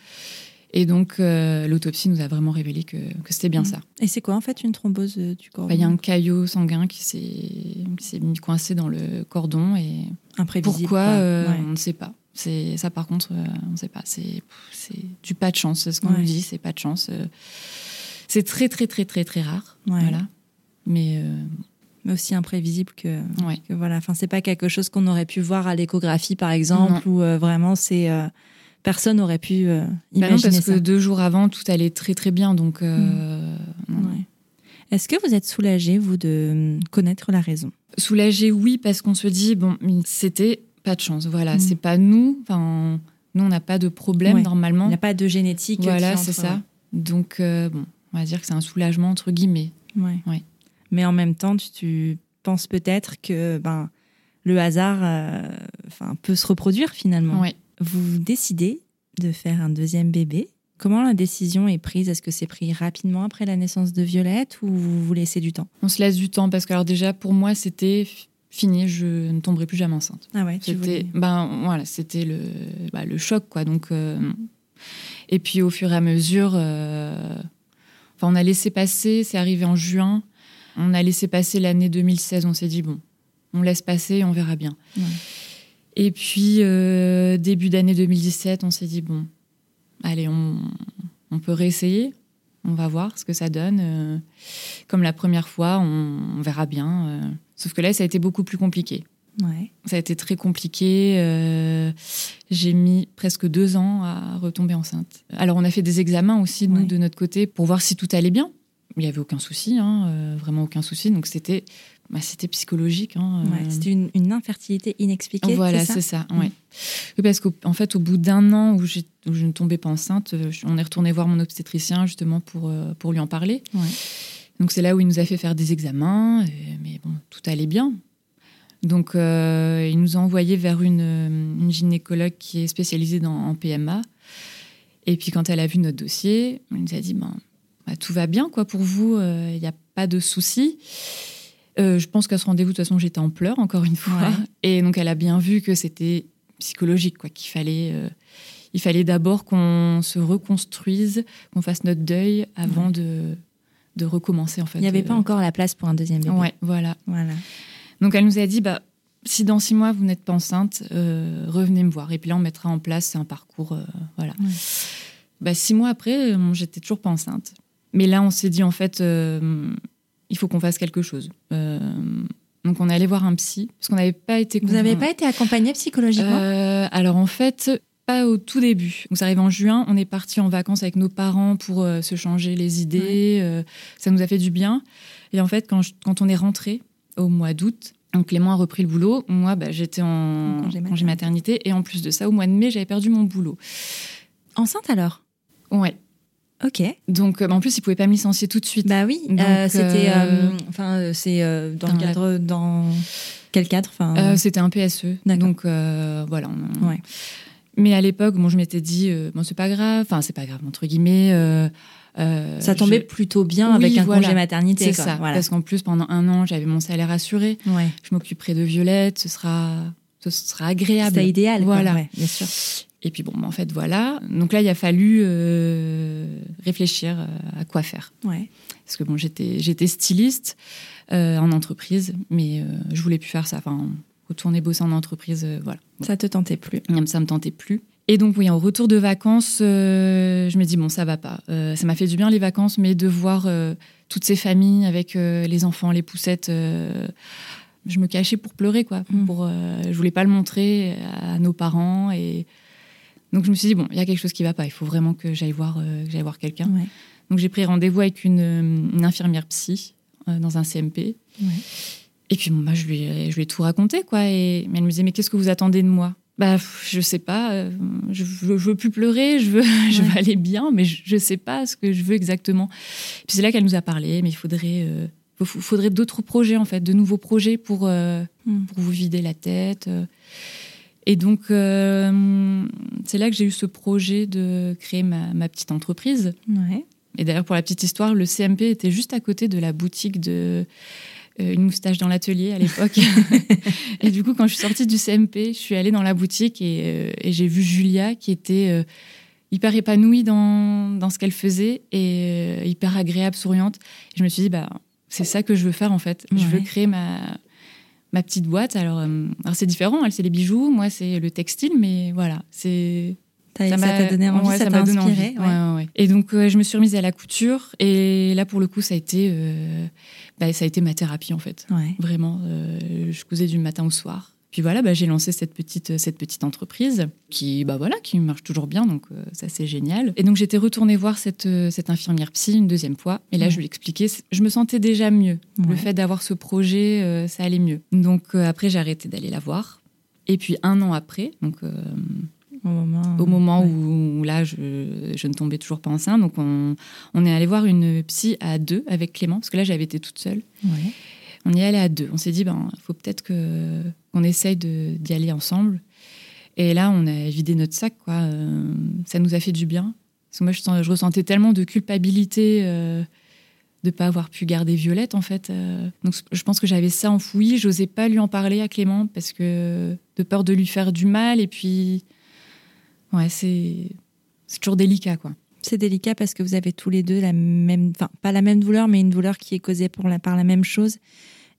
S2: Et donc euh, l'autopsie nous a vraiment révélé que, que c'était bien
S1: Mm.
S2: ça.
S1: Et c'est quoi en fait une thrombose euh, du cordon
S2: Bah, Il y a un caillot sanguin qui s'est mis coincé dans le cordon et
S1: imprévisible.
S2: pourquoi euh,
S1: Ouais.
S2: on ne sait pas. C'est ça par contre euh, on ne sait pas. C'est du pas de chance. C'est ce qu'on
S1: Ouais.
S2: nous dit. C'est pas de chance. Euh, C'est très très très très très rare.
S1: Ouais.
S2: Voilà. Mais euh,
S1: Mais aussi imprévisible que,
S2: ouais.
S1: que voilà. Enfin, c'est pas quelque chose qu'on aurait pu voir à l'échographie par exemple, où euh, vraiment c'est euh, personne n'aurait pu euh,
S2: Bah non,
S1: imaginer
S2: parce
S1: ça.
S2: que deux jours avant, tout allait très très bien. Donc, euh.
S1: Ouais. Est-ce que vous êtes soulagée vous de hum, connaître la raison?
S2: Soulagé, oui, parce qu'on se dit bon, c'était pas de chance. Voilà,
S1: Mm.
S2: c'est pas nous. Enfin, nous, on n'a pas de problème
S1: Ouais.
S2: normalement.
S1: Il n'y a pas de génétique.
S2: Voilà, c'est ça. Donc, euh, bon, on va dire que c'est un soulagement entre guillemets.
S1: Ouais.
S2: Ouais.
S1: Mais en même temps, tu, tu penses peut-être que ben le hasard, euh, enfin, peut se reproduire finalement.
S2: Ouais.
S1: Vous décidez de faire un deuxième bébé. Comment la décision est prise? Est-ce que c'est pris rapidement après la naissance de Violette ou vous vous laissez du temps?
S2: On se laisse du temps parce que alors déjà pour moi c'était fini, je ne tomberai plus jamais enceinte.
S1: Ah ouais,
S2: C'était ben voilà, c'était le bah, le choc quoi. Donc euh, et puis au fur et à mesure, euh, enfin on a laissé passer, c'est arrivé en juin, on a laissé passer l'année 2016. On s'est dit bon, on laisse passer, on verra bien.
S1: Ouais.
S2: Et puis euh, début d'année 2017, on s'est dit bon, allez on on peut réessayer. On va voir ce que ça donne. Euh, comme la première fois, on, on verra bien. euh. Sauf que là, ça a été beaucoup plus compliqué.
S1: Ouais.
S2: Ça a été très compliqué. J'ai mis presque deux ans à retomber enceinte. Alors, on a fait des examens aussi, nous,
S1: Ouais.
S2: de notre côté, pour voir si tout allait bien. Il n'y avait aucun souci, hein, vraiment aucun souci. Donc, c'était bah, c'était psychologique. hein, euh.
S1: Ouais, C'était une, une infertilité inexpliquée.
S2: Voilà,
S1: c'est ça
S2: ça. ouais. Parce qu'en en fait, au bout d'un an où, où je ne tombais pas enceinte, euh, on est retourné voir mon obstétricien justement pour, euh, pour lui en parler.
S1: Ouais.
S2: Donc c'est là où il nous a fait faire des examens, et- mais bon, tout allait bien. Donc euh, il nous a envoyé vers une, euh, une gynécologue qui est spécialisée dans, en PMA. Et puis quand elle a vu notre dossier, elle nous a dit ben, bah, tout va bien quoi pour vous, il n'y a pas de souci. Euh, je pense qu'à ce rendez-vous, de toute façon, j'étais en pleurs, encore une fois.
S1: Ouais.
S2: Et donc, elle a bien vu que c'était psychologique, quoi, qu'il fallait, euh, il fallait d'abord qu'on se reconstruise, qu'on fasse notre deuil avant de, de recommencer, en fait.
S1: Il n'y avait
S2: Euh,
S1: pas encore la place pour un deuxième bébé.
S2: Ouais, voilà.
S1: Voilà.
S2: Donc, elle nous a dit, bah, si dans six mois, vous n'êtes pas enceinte, euh, revenez me voir. Et puis là, on mettra en place un parcours, euh, voilà.
S1: Ouais.
S2: Bah, six mois après, euh, j'étais toujours pas enceinte. Mais là, on s'est dit, en fait, euh, il faut qu'on fasse quelque chose. Euh, donc, on est allé voir un psy, parce qu'on n'avait pas été...
S1: Vous n'avez pas été accompagnée psychologiquement
S2: Euh, alors en fait, pas au tout début. Donc ça arrive en juin, on est parti en vacances avec nos parents pour euh, se changer les idées. ça nous a fait du bien. Et en fait, quand, je- quand on est rentré au mois d'août, donc Clément a repris le boulot. Moi, bah, j'étais en,
S1: congé
S2: maternité. Et en plus de ça, au mois de mai, j'avais perdu mon boulot.
S1: Enceinte alors?
S2: Ouais.
S1: Ok.
S2: Donc euh, en plus, il pouvait pas me licencier tout de suite.
S1: Bah oui. Euh, C'était.
S2: euh,
S1: Enfin, c'est dans le
S2: la-
S1: cadre. Dans quel cadre Enfin.
S2: C'était un PSE. Donc voilà. on-
S1: Ouais.
S2: Mais à l'époque, bon, je m'étais dit, bon, c'est pas grave. Enfin, c'est pas grave entre guillemets. euh,
S1: ça tombait
S2: je-
S1: plutôt bien
S2: Oui,
S1: avec un
S2: voilà.
S1: congé maternité.
S2: C'est ça.
S1: Voilà.
S2: Parce qu'en plus, pendant un an, j'avais mon salaire assuré.
S1: Ouais.
S2: Je m'occuperai de Violette. Ce sera, ce sera agréable.
S1: C'était idéal. quoi.
S2: Voilà.
S1: Ouais, bien sûr.
S2: Et puis bon, bah, en fait, voilà. Donc là, il a fallu euh, réfléchir euh, à quoi faire.
S1: Ouais.
S2: Parce que bon, j'étais, j'étais styliste euh, en entreprise, mais euh, je voulais plus faire ça. Enfin, retourner bosser en entreprise, voilà.
S1: Ça te tentait plus.
S2: Ça me tentait plus. Et donc, oui, en retour de vacances, je me dis, bon, ça va pas. Ça m'a fait du bien les vacances, mais de voir toutes ces familles avec les enfants, les poussettes, je me cachais pour pleurer, quoi.
S1: Mm.
S2: Pour, euh, je voulais pas le montrer à nos parents. Et donc, je me suis dit, bon, il y a quelque chose qui va pas. Il faut vraiment que j'aille voir, euh, que j'aille voir quelqu'un.
S1: Ouais.
S2: Donc, j'ai pris rendez-vous avec une, euh, une infirmière psy euh, dans un CMP.
S1: Ouais.
S2: Et puis, bon, bah, je, lui ai, je lui ai tout raconté, quoi. Et mais elle me disait, mais qu'est-ce que vous attendez de moi? Bah, je sais pas. euh, Je, veux- je veux plus pleurer. Je veux, <laughs> je veux aller bien, mais je, je sais pas ce que je veux exactement. Puis c'est là qu'elle nous a parlé. Mais il faudrait, faudrait d'autres projets en fait, de nouveaux projets pour euh,
S1: Mm.
S2: pour vous vider la tête. Et donc, euh, c'est là que j'ai eu ce projet de créer ma, ma petite entreprise.
S1: Ouais.
S2: Et d'ailleurs, pour la petite histoire, le CMP était juste à côté de la boutique de euh, Une moustache dans l'atelier à l'époque. <laughs> et du coup, quand je suis sortie du CMP, je suis allée dans la boutique et, euh, et j'ai vu Julia qui était hyper épanouie dans, dans ce qu'elle faisait et hyper agréable, souriante. Et je me suis dit, bah, c'est ça que je veux faire en fait. Je veux créer ma, ma petite boîte. Alors, euh, alors c'est différent, elle, c'est les bijoux, moi, c'est le textile, mais voilà, c'est
S1: Ça
S2: m'a-
S1: t'a donné envie,
S2: ouais,
S1: ça t'a inspiré. ouais.
S2: Ouais. Et donc, euh, je me suis remise à la couture. Et là, pour le coup, ça a été, euh, bah, ça a été ma thérapie, en fait. Vraiment. euh, je cousais du matin au soir. Puis voilà, bah, j'ai lancé cette petite, cette petite entreprise qui, bah, voilà, qui marche toujours bien. Donc, euh, ça, c'est génial. Et donc, j'étais retournée voir cette, euh, cette infirmière psy une deuxième fois. Et là,
S1: Ouais.
S2: je lui expliquais, je me sentais déjà mieux.
S1: Ouais.
S2: Le fait d'avoir ce projet, euh, ça allait mieux. Donc, euh, après, j'ai arrêté d'aller la voir. Et puis, un an après, donc. euh,
S1: Au moment,
S2: au moment
S1: ouais.
S2: où, où là, je, je ne tombais toujours pas enceinte. Donc, on, on est allé voir une psy à deux avec Clément, parce que là, j'avais été toute seule.
S1: Ouais.
S2: On y allé à deux. On s'est dit, ben, il faut peut-être qu'on essaye d'y aller ensemble. Et là, on a vidé notre sac, quoi. Euh, ça nous a fait du bien. Moi, je, ressentais tellement de culpabilité euh, de ne pas avoir pu garder Violette, en fait. Euh, donc, je pense que j'avais ça enfoui. J'osais pas lui en parler à Clément parce que de peur de lui faire du mal. Et puis, ouais, c'est, toujours délicat, quoi.
S1: C'est délicat parce que vous avez tous les deux la même, enfin pas la même douleur, mais une douleur qui est causée la, par la même chose.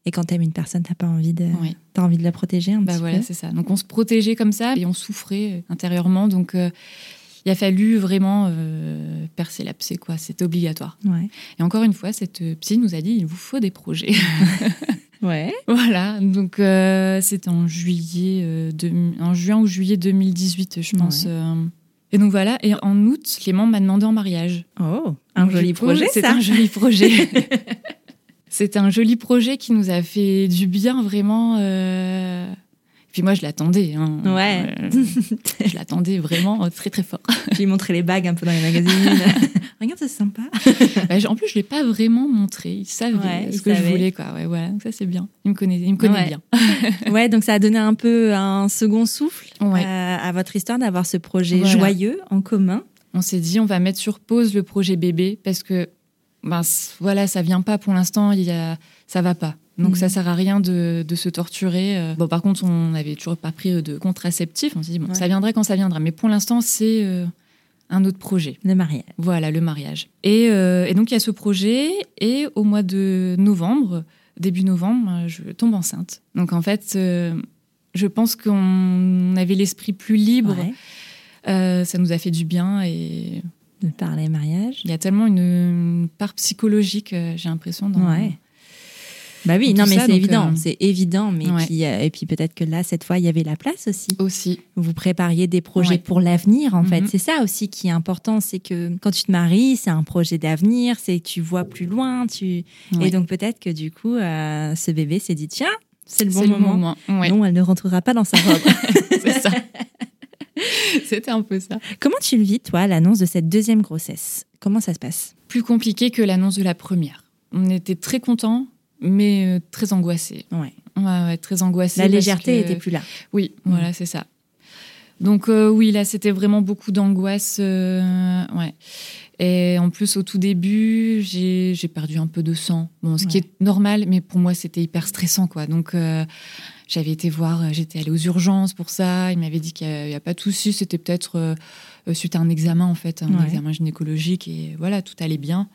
S1: Et quand t'aimes une personne, t'as pas envie de,
S2: Oui.
S1: t'as envie de la protéger un
S2: Bah
S1: petit
S2: voilà,
S1: peu.
S2: c'est ça. Donc on se protégeait comme ça et on souffrait euh, intérieurement. Donc euh, il a fallu vraiment euh, percer l'abcès, quoi. C'était obligatoire.
S1: Ouais.
S2: Et encore une fois, cette psy nous a dit il vous faut des projets. <laughs>
S1: Ouais.
S2: voilà. Donc euh, c'était en juillet, de- en juin ou juillet 2018, je pense.
S1: Ouais.
S2: Et donc voilà. Et en août, Clément m'a demandé en mariage.
S1: Oh, un
S2: Donc,
S1: joli projet,
S2: C'est
S1: ça.
S2: un joli projet. <laughs> c'est un joli projet qui nous a fait du bien, vraiment. euh. Puis moi, je l'attendais. hein.
S1: Ouais.
S2: Euh, je l'attendais vraiment très, très fort.
S1: Je lui montrer les bagues un peu dans les magazines. <laughs> Regarde, c'est sympa.
S2: Bah, en plus, je ne l'ai pas vraiment montré. Il savait
S1: Ouais,
S2: ce
S1: il
S2: que
S1: savait.
S2: je voulais. Quoi. Ouais, voilà. Donc ça, c'est bien. Il me connaît, il me connaît
S1: Ouais.
S2: bien. <laughs>
S1: Ouais, donc ça a donné un peu un second souffle
S2: Ouais.
S1: euh, à votre histoire d'avoir ce projet
S2: Voilà.
S1: joyeux en commun.
S2: On s'est dit, on va mettre sur pause le projet bébé parce que, ben, voilà, ça vient pas pour l'instant. Il y a, ça va pas. Donc
S1: Mhm.
S2: ça sert à rien de, de se torturer. Euh, Bon, par contre, on n'avait toujours pas pris de contraceptif. On s'est dit, bon,
S1: Ouais.
S2: ça viendra quand ça viendra. Mais pour l'instant, c'est euh, un autre projet.
S1: Le mariage.
S2: Voilà, le mariage. Et, euh, et donc, il y a ce projet. Et au mois de novembre, début novembre, euh, je tombe enceinte. Donc, en fait, euh, je pense qu'on avait l'esprit plus libre.
S1: Ouais.
S2: Euh, ça nous a fait du bien. Et
S1: De parler mariage.
S2: il y a tellement une, part psychologique, euh, j'ai l'impression. Dans...
S1: Ouais. Bah oui, non, mais c'est évident,
S2: euh,
S1: c'est évident. Mais
S2: ouais.
S1: puis, euh, et puis peut-être que là, cette fois, il y avait la place aussi.
S2: Aussi.
S1: Vous prépariez des projets
S2: Ouais.
S1: pour l'avenir, en fait.
S2: Mhm.
S1: C'est ça aussi qui est important, c'est que quand tu te maries, c'est un projet d'avenir, c'est que tu vois plus loin, tu
S2: Ouais.
S1: et donc peut-être que du coup, euh, ce bébé s'est dit tiens, c'est le bon
S2: le
S1: moment.
S2: moment.
S1: Non, elle ne rentrera pas dans sa robe. <laughs>
S2: c'est ça. <laughs> <laughs> C'était un peu ça.
S1: Comment tu le vis, toi, l'annonce de cette deuxième grossesse? Comment ça se passe?
S2: Plus compliqué que l'annonce de la première. On était très contents, mais euh, très angoissés.
S1: Ouais.
S2: Ouais, ouais, très angoissés.
S1: La légèreté
S2: que-
S1: était plus là.
S2: Oui, voilà, c'est ça. Donc euh, oui, là, c'était vraiment beaucoup d'angoisse. euh, ouais. Et en plus, au tout début, j'ai perdu un peu de sang. Bon, ce qui est normal, mais pour moi, c'était hyper stressant, quoi. Donc, euh, j'avais été voir, euh, j'étais allée aux urgences pour ça. Il m'avait dit qu'il n'y a, pas de souci. C'était peut-être euh, euh, suite à un examen, en fait, un
S1: Ouais.
S2: examen gynécologique. Et voilà, tout allait bien.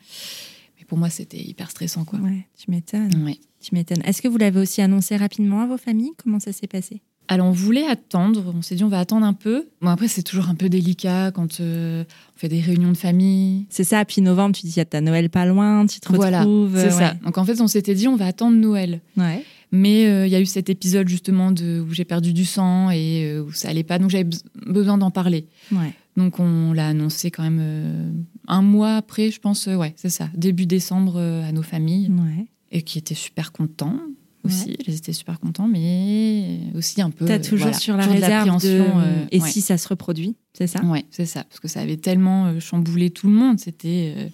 S2: Mais pour moi, c'était hyper stressant, quoi.
S1: Ouais, tu m'étonnes.
S2: Ouais.
S1: Tu m'étonnes. Est-ce que vous l'avez aussi annoncé rapidement à vos familles? Comment ça s'est passé?
S2: Alors, on voulait attendre. On s'est dit, on va attendre un peu. Bon, après, c'est toujours un peu délicat quand euh, on fait des réunions de famille.
S1: C'est ça, puis novembre, tu dis, il y a ta Noël pas loin, tu te retrouves.
S2: Voilà, c'est
S1: euh,
S2: ça. Donc, en fait, on s'était dit, on va attendre Noël.
S1: Ouais.
S2: Mais euh, il y a eu cet épisode, justement, de, où j'ai perdu du sang et euh, où ça allait pas. Donc, j'avais bes- besoin d'en parler.
S1: Ouais.
S2: Donc, on l'a annoncé quand même euh, un mois après, je pense. ouais, c'est ça. Début décembre à nos familles.
S1: Ouais.
S2: Et qui étaient super contents aussi. Ils étaient super contents, mais aussi un peu.
S1: T'as toujours
S2: voilà,
S1: sur la
S2: toujours
S1: réserve de. Et si ça se reproduit, c'est ça?
S2: Ouais, c'est ça. Parce que ça avait tellement chamboulé tout le monde. C'était.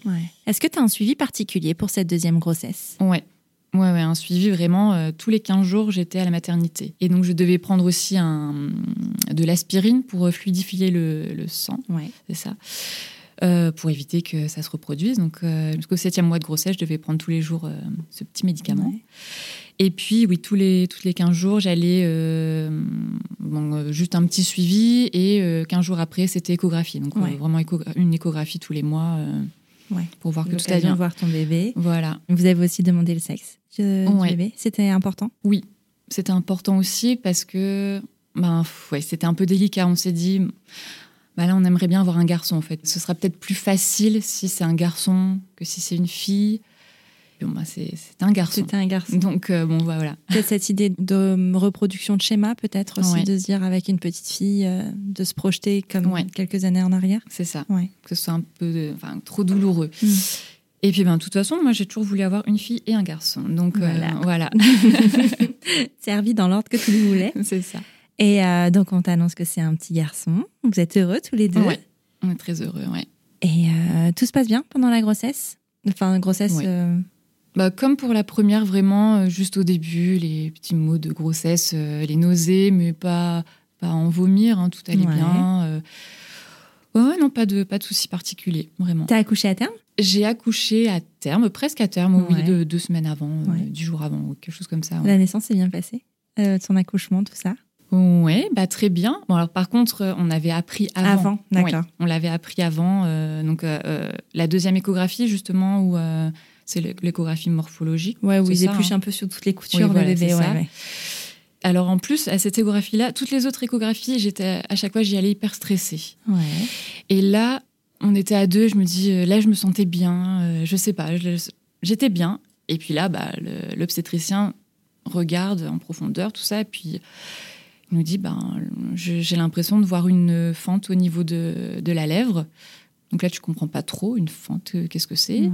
S1: Est-ce que tu as un suivi particulier pour cette deuxième grossesse?
S2: Ouais. Ouais, ouais, un suivi vraiment. euh, tous les 15 jours, j'étais à la maternité. Et donc, je devais prendre aussi un, de l'aspirine pour euh, fluidifier le, le sang,
S1: Ouais.
S2: c'est ça, euh, pour éviter que ça se reproduise. Donc, euh, jusqu'au septième mois de grossesse, je devais prendre tous les jours ce petit médicament.
S1: Ouais.
S2: Et puis, oui, tous les, tous les 15 jours, j'allais euh, bon, euh, juste un petit suivi. Et euh, 15 jours après, c'était échographie. Donc,
S1: Ouais.
S2: vraiment écho- une échographie tous les mois
S1: Ouais.
S2: pour voir que tout allait bien.
S1: voir ton bébé.
S2: Voilà.
S1: Vous avez aussi demandé le sexe de-
S2: Ouais.
S1: du bébé. C'était important?
S2: C'était important aussi parce que ben, ouais, c'était un peu délicat. On s'est dit, bah là, on aimerait bien avoir un garçon, en fait. Ce sera peut-être plus facile si c'est un garçon que si c'est une fille. Bon, bah, c'est un garçon.
S1: C'était un garçon.
S2: Donc, euh, bon, bah, voilà.
S1: Peut-être cette idée de reproduction de schéma, peut-être aussi
S2: Ouais.
S1: de se dire avec une petite fille, euh, de se projeter comme
S2: Ouais.
S1: quelques années en arrière?
S2: C'est ça.
S1: Ouais.
S2: Que ce soit un peu de- trop douloureux.
S1: Mm.
S2: Et puis, ben, de toute façon, moi, j'ai toujours voulu avoir une fille et un garçon. Donc, euh,
S1: Voilà.
S2: voilà. <laughs>
S1: Servi dans l'ordre que tu le voulais. <laughs>
S2: c'est ça.
S1: Et euh, donc, on t'annonce que c'est un petit garçon. Vous êtes heureux tous les deux.
S2: Ouais. On est très heureux, ouais.
S1: Et euh, tout se passe bien pendant la grossesse? Enfin, grossesse. Euh,
S2: Bah, comme pour la première, vraiment, euh, juste au début, les petits mots de grossesse, euh, les nausées, mais pas, pas en vomir, hein, tout allait
S1: Ouais.
S2: bien. euh. Ouais, non, pas de, pas de soucis particuliers, vraiment.
S1: T'as accouché à terme?
S2: J'ai accouché à terme, presque à terme, oui,
S1: Ouais.
S2: deux, deux semaines avant, euh, dix jours avant, quelque chose comme ça. ouais.
S1: La naissance s'est bien passée euh, Son accouchement, tout ça?
S2: Ouais, bah très bien. Bon alors par contre, euh, on avait appris avant.
S1: d'accord.
S2: Oui, on l'avait appris avant. euh, donc euh, la deuxième échographie justement où euh, c'est l'échographie morphologique.
S1: Ouais, où ils
S2: ça,
S1: épluchent
S2: hein.
S1: un peu sur toutes les coutures,
S2: Oui, voilà,
S1: le bébé. ouais.
S2: Alors en plus à cette échographie-là, toutes les autres échographies, j'étais à chaque fois j'y allais hyper stressée.
S1: Ouais.
S2: Et là, on était à deux. Je me dis euh, là je me sentais bien. euh, je sais pas, j'étais bien. Et puis là, bah l'obstétricien regarde en profondeur tout ça et puis il nous dit ben j'ai l'impression de voir une fente au niveau de, de la lèvre. Donc là tu comprends pas trop une fente, euh, qu'est-ce que c'est
S1: Ouais.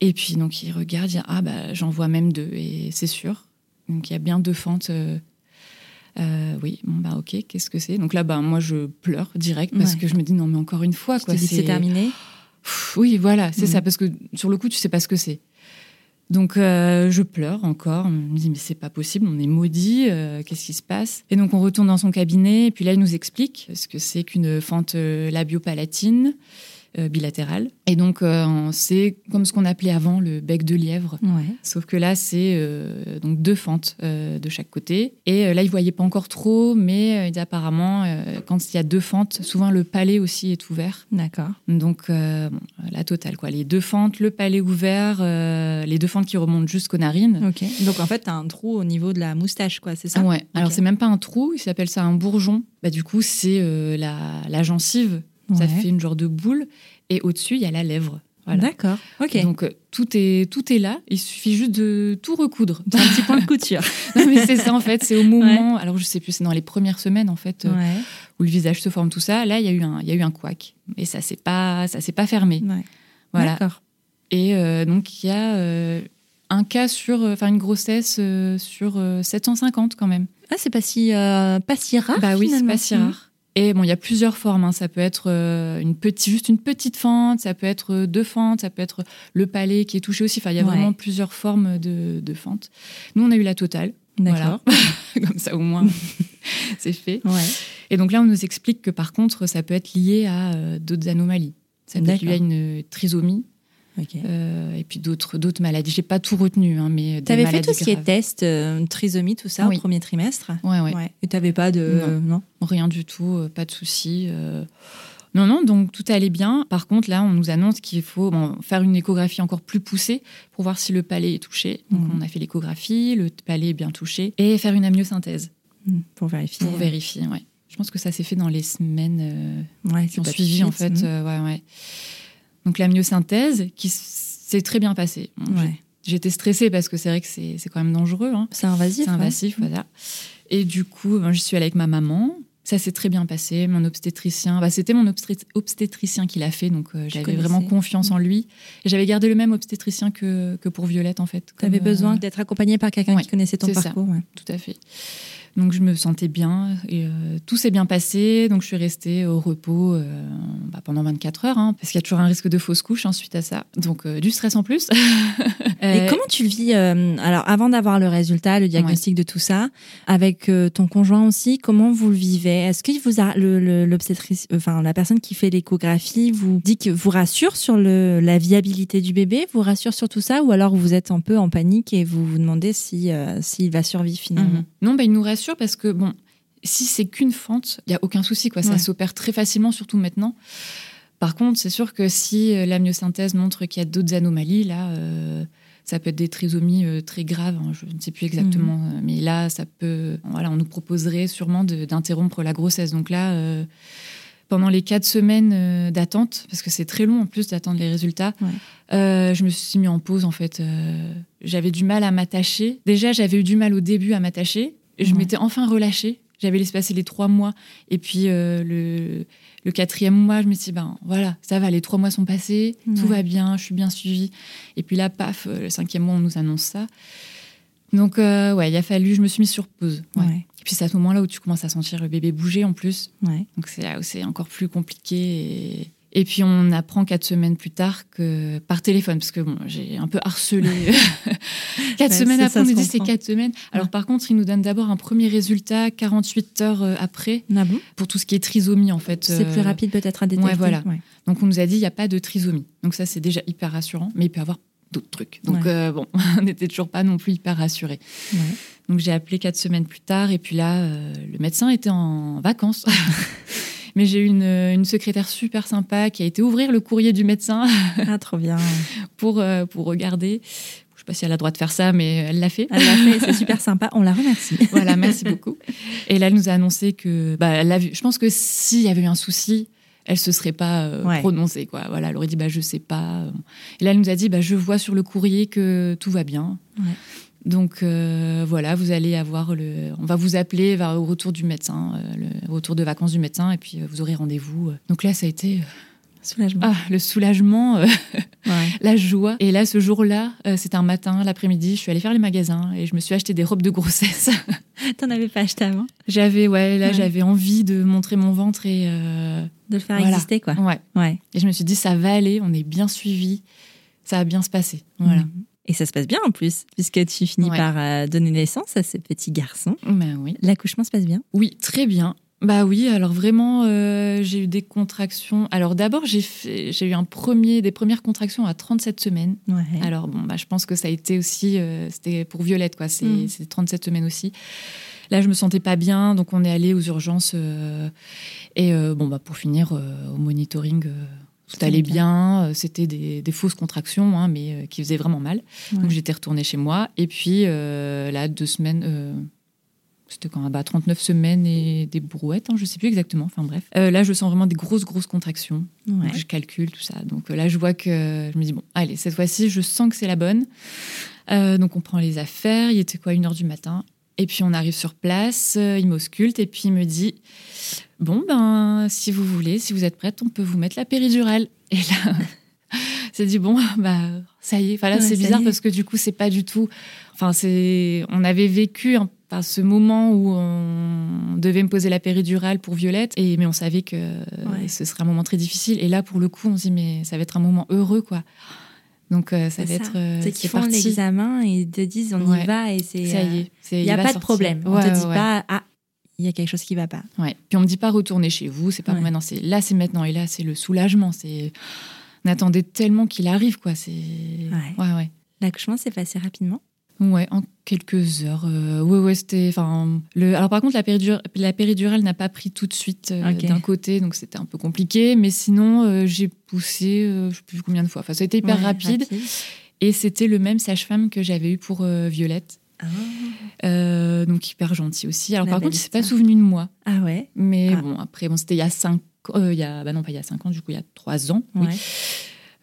S2: Et puis donc il regarde, il dit ah bah j'en vois même deux et c'est sûr. Donc il y a bien deux fentes. euh, euh, oui, bon bah ok, qu'est-ce que c'est? Donc là bah moi je pleure direct parce
S1: Ouais.
S2: que je me dis non mais encore une fois quoi.
S1: c'est terminé?
S2: Oui voilà c'est ça parce que sur le coup tu sais pas ce que c'est. Donc euh, je pleure encore, je me dis mais c'est pas possible, on est maudit, euh, qu'est-ce qui se passe? Et donc on retourne dans son cabinet et puis là il nous explique ce que c'est qu'une fente labiopalatine bilatérale. Et donc euh, c'est comme ce qu'on appelait avant le bec de lièvre.
S1: Ouais.
S2: Sauf que là, c'est euh, donc deux fentes euh, de chaque côté. Et euh, là, il voyait pas encore trop, mais euh, apparemment, euh, quand il y a deux fentes, souvent le palais aussi est ouvert.
S1: D'accord.
S2: Donc euh, bon, la totale, quoi. Les deux fentes, le palais ouvert, euh, les deux fentes qui remontent jusqu'aux narines.
S1: Donc en fait, t'as un trou au niveau de la moustache, quoi, c'est ça?
S2: Ouais. Alors c'est même pas un trou, il s'appelle ça un bourgeon. Bah du coup, c'est euh, la, la gencive. Ça fait une genre de boule. Et au-dessus, il y a la lèvre. Voilà.
S1: D'accord. Ok.
S2: Donc euh, tout est tout est là. Il suffit juste de tout recoudre.
S1: C'est un petit point de couture. <laughs>
S2: Non, mais c'est ça en fait, c'est au moment. Alors je sais plus, c'est dans les premières semaines en fait euh, où le visage se forme tout ça. Là, il y a eu un il y a eu un couac et ça s'est pas ça s'est pas fermé.
S1: ouais.
S2: Voilà.
S1: D'accord.
S2: Et euh, donc il y a euh, un cas sur enfin une grossesse sur euh, 750 quand même.
S1: Ah, c'est pas si, pas si rare.
S2: bah oui, c'est pas si rare. Et bon, il y a plusieurs formes. hein. Ça peut être euh, une petite, juste une petite fente, ça peut être euh, deux fentes, ça peut être le palais qui est touché aussi. Enfin, il y a
S1: Ouais.
S2: vraiment plusieurs formes de, de fentes. Nous, on a eu la totale.
S1: D'accord.
S2: Voilà. <laughs> Comme ça, au moins, <laughs> c'est fait.
S1: Ouais.
S2: Et donc là, on nous explique que par contre, ça peut être lié à euh, d'autres anomalies. Ça peut être lié à une trisomie Euh, et puis d'autres d'autres maladies. J'ai pas tout retenu, hein, mais des
S1: T'avais fait tout ce qui est test, euh, trisomie, tout ça,
S2: Oui.
S1: au premier trimestre?
S2: Ouais, ouais.
S1: Ouais. Et t'avais pas de.
S2: Non. Rien du tout, euh, pas de souci. euh. Non, non, donc tout allait bien. Par contre, là, on nous annonce qu'il faut bon, faire une échographie encore plus poussée pour voir si le palais est touché. Donc,
S1: Mhm.
S2: on a fait l'échographie, le palais est bien touché, et faire une amniosynthèse
S1: Hmm, Pour vérifier.
S2: pour vérifier. Ouais. Je pense que ça s'est fait dans les semaines
S1: Ouais,
S2: qui ont suivi, en fait. Euh, ouais, ouais. Donc, l'amniosynthèse, qui s'est très bien passée. Bon, j'ai-
S1: Ouais.
S2: J'étais stressée parce que c'est vrai que c'est quand même dangereux. hein.
S1: C'est invasif.
S2: C'est
S1: ouais.
S2: invasif, voilà. Et du coup, ben, je suis allée avec ma maman. Ça s'est très bien passé. Mon obstétricien, bah, c'était mon obsté- obstétricien qui l'a fait, donc euh, j'avais vraiment confiance en lui. Et j'avais gardé le même obstétricien que, que pour Violette, en fait.
S1: T'avais
S2: Comme, euh,
S1: besoin d'être accompagné par quelqu'un
S2: ouais,
S1: qui connaissait ton
S2: ça.
S1: parcours. ouais.
S2: Tout à fait. Donc je me sentais bien et euh, tout s'est bien passé. Donc je suis restée au repos euh, bah, pendant 24 heures, hein, parce qu'il y a toujours un risque de fausse couche hein, suite à ça. Donc euh, du stress en plus. <laughs>
S1: Et comment tu le vis Alors, avant d'avoir le résultat, le diagnostic de tout ça, avec ton conjoint aussi, comment vous le vivez? Est-ce que vous a l'obstétrice, enfin la personne qui fait l'échographie, vous dit que vous rassure sur le, la viabilité du bébé, vous rassure sur tout ça, ou alors vous êtes un peu en panique et vous vous demandez si s'il va survivre finalement?
S2: Mhm. Non, bah, il nous rassure parce que bon, si c'est qu'une fente, il y a aucun souci quoi, ça s'opère très facilement, surtout maintenant. Par contre, c'est sûr que si euh, la myosynthèse montre qu'il y a d'autres anomalies, là, euh, ça peut être des trisomies euh, très graves. Hein, je ne sais plus exactement, mhm. mais là, ça peut. Voilà, on nous proposerait sûrement d'interrompre la grossesse. Donc là, pendant les quatre semaines d'attente, parce que c'est très long en plus d'attendre les résultats, je me suis mis en pause en fait. j'avais du mal à m'attacher. Déjà, j'avais eu du mal au début à m'attacher. Je m'étais enfin relâchée. J'avais laissé passer les trois mois et puis le le quatrième mois, je me suis dit, ben voilà, ça va, les trois mois sont passés, tout va bien, je suis bien suivie. Et puis là, paf, euh, le cinquième mois, on nous annonce ça. Donc, euh, ouais, il a fallu, je me suis mise sur pause. Et puis c'est à ce moment-là où tu commences à sentir le bébé bouger en plus. Donc c'est encore plus compliqué. Et, et puis on apprend quatre semaines plus tard que par téléphone, parce que bon, j'ai un peu harcelé. <laughs> <laughs> quatre semaines après, on nous dit c'est quatre semaines. Alors par contre, il nous donne d'abord un premier résultat 48 heures euh, après
S1: ah
S2: pour tout ce qui est trisomie en fait.
S1: C'est plus euh, rapide peut-être à détecter.
S2: Ouais, voilà. Donc on nous a dit il n'y a pas de trisomie. Donc ça c'est déjà hyper rassurant, mais il peut y avoir d'autres trucs. Donc euh, bon, <laughs> on n'était toujours pas non plus hyper rassurés. Donc j'ai appelé quatre semaines plus tard et puis là, le médecin était en vacances. Mais j'ai eu une, secrétaire super sympa qui a été ouvrir le courrier du médecin.
S1: Ah, trop bien. <laughs>
S2: pour, euh, pour regarder. Je sais pas si elle a le droit de faire ça, mais elle l'a fait.
S1: Elle l'a fait, c'est super sympa. On la remercie. <laughs>
S2: voilà, merci beaucoup. Et là, elle nous a annoncé que, bah, elle a vu. Je pense que s'il y avait eu un souci, elle se serait pas euh, prononcée, quoi. Voilà, elle aurait dit, bah, je sais pas. Et là, elle nous a dit, bah, je vois sur le courrier que tout va bien. Ouais. Donc euh, voilà, vous allez avoir le, on va vous appeler vers, au retour du médecin, euh, le retour de vacances du médecin, et puis euh, vous aurez rendez-vous. Donc là, ça a été
S1: soulagement.
S2: Ah, le soulagement, <laughs> la joie. Et là, ce jour-là, c'était un matin, l'après-midi, je suis allée faire les magasins et je me suis acheté des robes de grossesse. <laughs>
S1: T'en avais pas acheté avant?
S2: J'avais, ouais, là, j'avais envie de montrer mon ventre et
S1: de le faire exister, quoi.
S2: Ouais.
S1: ouais.
S2: Et je me suis dit, ça va aller, on est bien suivi, ça va bien se passer. Voilà. Mhm.
S1: Et ça se passe bien en plus, puisque tu finis par euh, donner naissance à ce petit garçon.
S2: Ben oui.
S1: L'accouchement se passe bien?
S2: Oui, très bien. Bah oui, alors vraiment, euh, j'ai eu des contractions. Alors d'abord, j'ai j'ai eu un premier, des premières contractions à 37 semaines.
S1: Ouais.
S2: Alors bon, bah, je pense que ça a été aussi, euh, c'était pour Violette, quoi. C'est 37 mm. semaines aussi. Là, je me sentais pas bien, donc on est allé aux urgences. et bon, bah, pour finir, au monitoring tout allait bien, euh, c'était des, fausses contractions, hein, mais euh, qui faisaient vraiment mal. Donc j'étais retournée chez moi. Et puis euh, là, deux semaines, c'était quand bah, 39 semaines et des brouettes, hein, je ne sais plus exactement. Enfin bref. là, je sens vraiment des grosses, grosses contractions. je calcule tout ça. Donc là, je vois que je me dis, bon, allez, cette fois-ci, je sens que c'est la bonne. donc on prend les affaires. Il était quoi, une heure du matin? Et puis on arrive sur place, il m'ausculte et puis il me dit Bon, ben, si vous voulez, si vous êtes prête, on peut vous mettre la péridurale. <laughs> Et là, c'est dit bon, bah, ça y est. Enfin là, c'est bizarre parce que du coup, c'est pas du tout. Enfin, c'est. On avait vécu par ce moment où on devait me poser la péridurale pour Violette, et mais on savait que ce serait un moment très difficile. Et là, pour le coup, on se dit mais ça va être un moment heureux, quoi. Donc euh, ça va être.
S1: Euh, c'est qu'ils font l'examen et ils te disent on y va et c'est.
S2: Ça y est.
S1: Il n'y a pas de problème. On te dit pas ah il y a quelque chose qui va pas.
S2: Ouais. Puis on me dit pas retourner chez vous, c'est pas maintenant, c'est là, c'est maintenant, et là, c'est le soulagement. C'est on attendait tellement qu'il arrive, quoi. C'est ouais, ouais.
S1: L'accouchement s'est passé rapidement?
S2: Ouais, en quelques heures. Euh, ouais, ouais, c'était. Enfin, le. Alors par contre, la, péridurale, la péridurale n'a pas pris tout de suite euh, d'un côté, donc c'était un peu compliqué. Mais sinon, euh, j'ai poussé, je sais plus combien de fois. Enfin, ça a été hyper rapide. Et c'était le même sage-femme que j'avais eu pour Violette. Ah. Euh, donc hyper gentil aussi. Alors par contre, il s'est pas souvenu de moi.
S1: Ah ouais?
S2: Mais ah. bon, après, bon, c'était il y a cinq, euh, il y a, bah non pas il y a cinq ans, du coup il y a trois ans. Oui.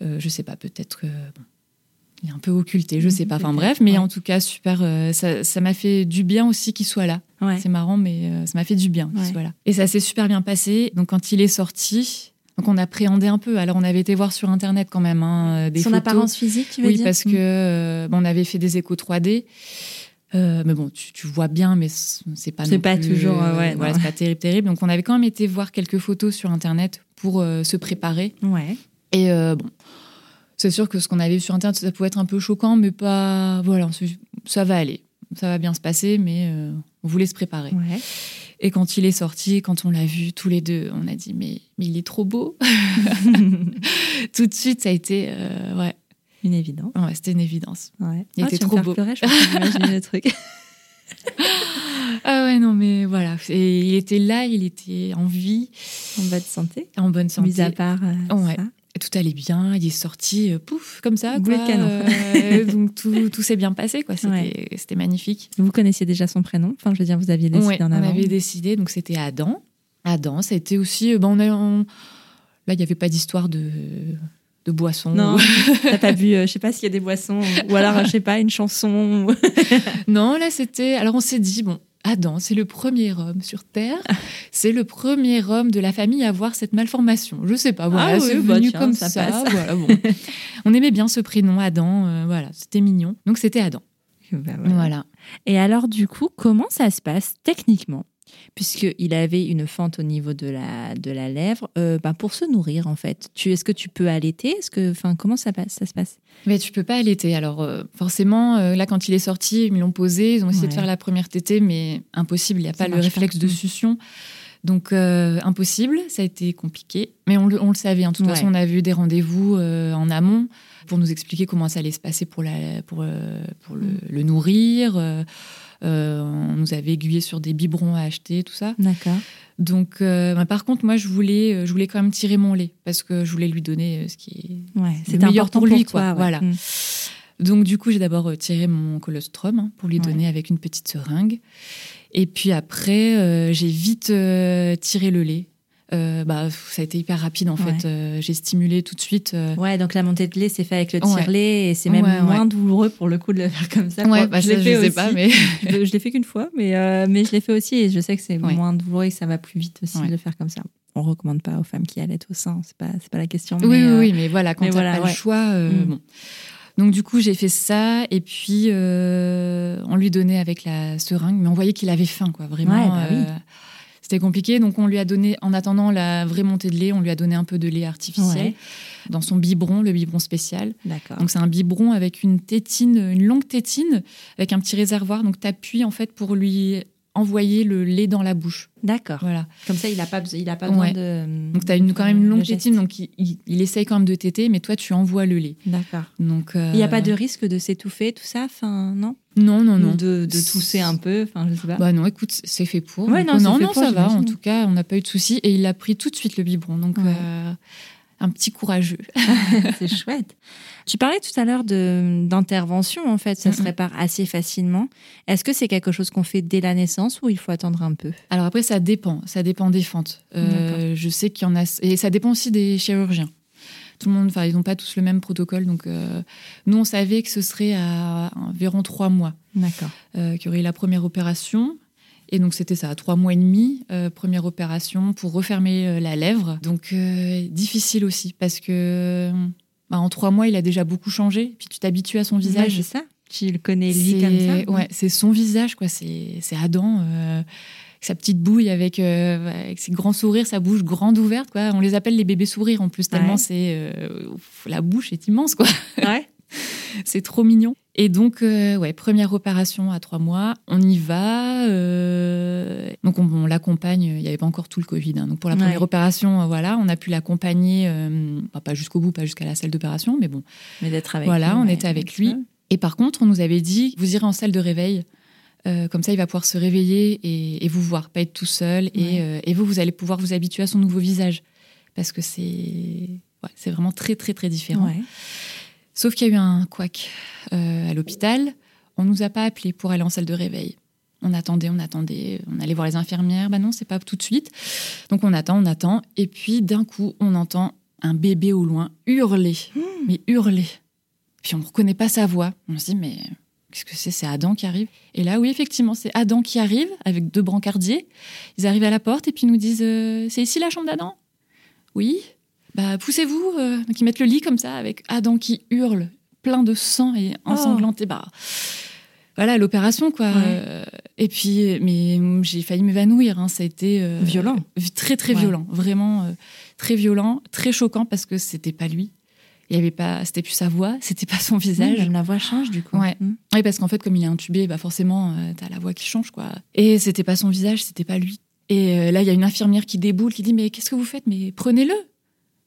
S2: Euh, je sais pas, peut-être que il est un peu occulté, je sais pas. Enfin bref, mais en tout cas super. ça m'a fait du bien aussi qu'il soit là. C'est marrant, mais ça m'a fait du bien qu'il soit là. Et ça s'est super bien passé. Donc quand il est sorti, donc on appréhendait un peu. Alors on avait été voir sur internet quand même hein, des
S1: Son apparence physique, tu veux
S2: oui,
S1: dire?
S2: parce que on avait fait des échos 3D. Euh, mais bon, tu, vois bien, mais c'est pas.
S1: C'est pas toujours.
S2: Euh,
S1: ouais,
S2: voilà, c'est pas terrible, terrible. Donc, on avait quand même été voir quelques photos sur Internet pour euh, se préparer.
S1: Ouais.
S2: Et bon, C'est sûr que ce qu'on avait vu sur Internet, ça pouvait être un peu choquant, mais pas. Voilà, ça va aller. Ça va bien se passer, mais euh, on voulait se préparer. Et quand il est sorti, quand on l'a vu tous les deux, on a dit mais, mais il est trop beau. <laughs> <laughs> Tout de suite, ça a été euh, ouais.
S1: Une évidence.
S2: Ouais, c'était une évidence.
S1: Ouais.
S2: Il
S1: Ah,
S2: était
S1: tu me
S2: trop
S1: faire
S2: beau.
S1: pleurer, je pense le truc. <laughs> <laughs>
S2: Ah ouais, non, mais voilà. Et il était là, il était en vie,
S1: En bonne santé.
S2: en bonne santé.
S1: Mis à part euh,
S2: Ouais.
S1: ça.
S2: Tout allait bien, il est sorti, euh, pouf, comme ça.
S1: Boulet de canon.
S2: Euh, <laughs> donc tout, tout s'est bien passé, quoi. C'était
S1: Ouais.
S2: magnifique.
S1: Vous connaissiez déjà son prénom? Enfin, je veux dire, vous aviez décidé
S2: Ouais,
S1: en
S2: on avait décidé, donc c'était Adam. Adam, ça a été aussi. euh, Ben on a, on- Là, il n'y avait pas d'histoire de, de boisson.
S1: Non, <laughs> t'as pas bu, euh, je sais pas s'il y a des boissons, ou alors, je sais pas, une chanson. <laughs>
S2: Non, là, c'était. Alors, on s'est dit, bon, Adam, c'est le premier homme sur Terre. C'est le premier homme de la famille à avoir cette malformation. Je sais pas, voilà,
S1: Ah
S2: c'est
S1: oui, bah
S2: venu
S1: tiens,
S2: comme
S1: ça
S2: ça.
S1: passe.
S2: voilà, bon. <laughs> On aimait bien ce prénom, Adam. euh, voilà, c'était mignon. Donc, c'était Adam.
S1: Bah, voilà.
S2: Voilà.
S1: Et alors, du coup, comment ça se passe techniquement? Puisqu'il avait une fente au niveau de la, de la lèvre, euh, bah, pour se nourrir, en fait. Tu, est-ce que tu peux allaiter? Est-ce que, enfin, comment ça, passe, ça se passe?
S2: Mais tu peux pas allaiter. Alors, euh, forcément, euh, là, quand il est sorti, ils l'ont posé, ils ont essayé de faire la première tétée, mais impossible. Il n'y a
S1: Ça
S2: pas le réflexe
S1: pas.
S2: de
S1: Mm.
S2: succion. Donc, impossible. Ça a été compliqué. Mais on, le- on le savait. hein. De toute
S1: Ouais.
S2: façon, on a vu des rendez-vous en amont pour nous expliquer comment ça allait se passer pour, la, pour, pour le,
S1: Mm.
S2: le nourrir. Euh, on nous avait aiguillé sur des biberons à acheter, tout ça.
S1: D'accord.
S2: Donc, euh, bah, par contre, moi, je voulais, euh, je voulais quand même tirer mon lait parce que je voulais lui donner ce qui est
S1: Ouais,
S2: Le
S1: c'était
S2: meilleur
S1: important
S2: pour
S1: pour
S2: lui,
S1: toi.
S2: quoi.
S1: ouais.
S2: Voilà.
S1: Mm.
S2: Donc du coup, j'ai d'abord tiré mon colostrum hein, pour lui
S1: Ouais.
S2: donner avec une petite seringue. Et puis après, euh, j'ai vite euh, tiré le lait. Euh, bah, ça a été hyper rapide en
S1: Ouais.
S2: fait. Euh, j'ai stimulé tout de suite. euh,
S1: Ouais, donc la montée de lait, c'est fait avec le
S2: Ouais.
S1: tire-lait et c'est même
S2: Ouais,
S1: moins douloureux pour le coup de le faire comme ça.
S2: Ouais, bah,
S1: je l'ai
S2: je
S1: fait
S2: sais
S1: aussi.
S2: pas, mais <laughs>
S1: je je l'ai fait qu'une fois, mais, mais je l'ai fait aussi et je sais que c'est moins douloureux et que ça va plus vite aussi de le faire comme ça. On recommande pas aux femmes qui allaitent au sein, c'est pas, pas la question.
S2: oui,
S1: mais,
S2: oui, oui, mais voilà, quand t'as
S1: voilà,
S2: pas le choix,
S1: Mm.
S2: bon. Donc du coup, j'ai fait ça et puis on lui donnait avec la seringue, mais on voyait qu'il avait faim, quoi, vraiment.
S1: Bah oui.
S2: C'était compliqué, donc on lui a donné, en attendant la vraie montée de lait, on lui a donné un peu de lait artificiel
S1: Ouais.
S2: dans son biberon, le biberon spécial.
S1: D'accord.
S2: Donc c'est un biberon avec une tétine, une longue tétine, avec un petit réservoir. Donc tu appuies en fait pour lui envoyer le lait dans la bouche.
S1: D'accord.
S2: Voilà.
S1: Comme ça, il a pas, besoin- il a pas
S2: Ouais.
S1: besoin de.
S2: Donc tu as une, quand même une longue tétine, donc il, il, il essaye quand même de téter, mais toi tu envoies le lait.
S1: D'accord.
S2: Donc euh,
S1: Il n'y a pas de risque de s'étouffer, tout ça Enfin, non?
S2: Non non
S1: Ou
S2: non.
S1: de, de tousser un peu Enfin, je sais pas.
S2: Bah non, écoute, c'est fait pour.
S1: Ouais,
S2: Donc,
S1: non,
S2: non,
S1: fait
S2: non,
S1: pour,
S2: ça va. En tout cas, on n'a pas eu de soucis et il a pris tout de suite le biberon. Donc
S1: Ouais.
S2: euh, un petit courageux. <laughs>
S1: c'est chouette. Tu parlais tout à l'heure d'intervention, en fait, ça se
S2: Mhm.
S1: répare assez facilement. Est-ce que c'est quelque chose qu'on fait dès la naissance ou il faut attendre un peu?
S2: Alors après, ça dépend. Ça dépend des fentes. Euh, je sais qu'il y en a. Et ça dépend aussi des chirurgiens. Tout le monde, enfin, ils n'ont pas tous le même protocole. Donc, euh, nous, on savait que ce serait à environ trois mois
S1: D'accord.
S2: euh, qu'il y aurait la première opération. Et donc, c'était ça, à trois mois et demi, euh, première opération pour refermer euh, la lèvre. Donc, euh, difficile aussi parce que bah, en trois mois, il a déjà beaucoup changé. Puis tu t'habitues à son visage.
S1: c'est ça. Tu le connais lui comme ça
S2: Ouais, c'est son visage, quoi. C'est c'est Adam, sa petite bouille, avec, avec ses grands sourires, sa bouche grande ouverte, quoi. On les appelle les bébés sourires en plus, tellement
S1: Ouais.
S2: c'est la bouche est immense, quoi.
S1: Ouais. <laughs>
S2: c'est trop mignon. Et donc, euh, ouais, première opération à trois mois, on y va. euh, donc on, on l'accompagne. Il n'y avait pas encore tout le Covid, hein. donc pour la première
S1: Ouais.
S2: opération, euh, voilà, on a pu l'accompagner, euh, bah, pas jusqu'au bout, pas jusqu'à la salle d'opération, mais bon,
S1: Mais d'être avec
S2: Voilà,
S1: lui,
S2: on
S1: ouais,
S2: était avec lui. et par contre, on nous avait dit, vous irez en salle de réveil. euh, comme ça, il va pouvoir se réveiller et, et vous voir, pas être tout seul. Et, euh, et vous, vous allez pouvoir vous habituer à son nouveau visage. Parce que c'est ouais, c'est vraiment très, très, très différent. Sauf qu'il y a eu un couac euh, à l'hôpital. On nous a pas appelés pour aller en salle de réveil. On attendait, on attendait, on allait voir les infirmières. Bah non, c'est pas tout de suite. Donc on attend, on attend. Et puis d'un coup, on entend un bébé au loin hurler. Mais hurler. Puis on ne reconnaît pas sa voix. On se dit, mais qu'est-ce que c'est? C'est Adam qui arrive. Et là, oui, effectivement, c'est Adam qui arrive avec deux brancardiers. Ils arrivent à la porte et puis ils nous disent, euh, c'est ici la chambre d'Adam? Oui. Bah poussez-vous. euh. Donc ils mettent le lit comme ça avec Adam qui hurle, plein de sang et ensanglanté. Bah voilà l'opération quoi.
S1: Ouais.
S2: Euh, et puis mais j'ai failli m'évanouir. hein. Ça a été euh,
S1: Violent.
S2: très très
S1: Ouais.
S2: violent, vraiment euh, très violent, très choquant parce que c'était pas lui. Il y avait pas, c'était plus sa voix, <laughs> c'était pas son visage.
S1: Même la voix change du coup.
S2: Ouais.
S1: Mm.
S2: Oui, parce qu'en fait, comme il est intubé, bah forcément, euh, t'as la voix qui change, quoi. Et c'était pas son visage, c'était pas lui. Et là, il y a une infirmière qui déboule, qui dit mais qu'est-ce que vous faites? Mais prenez-le.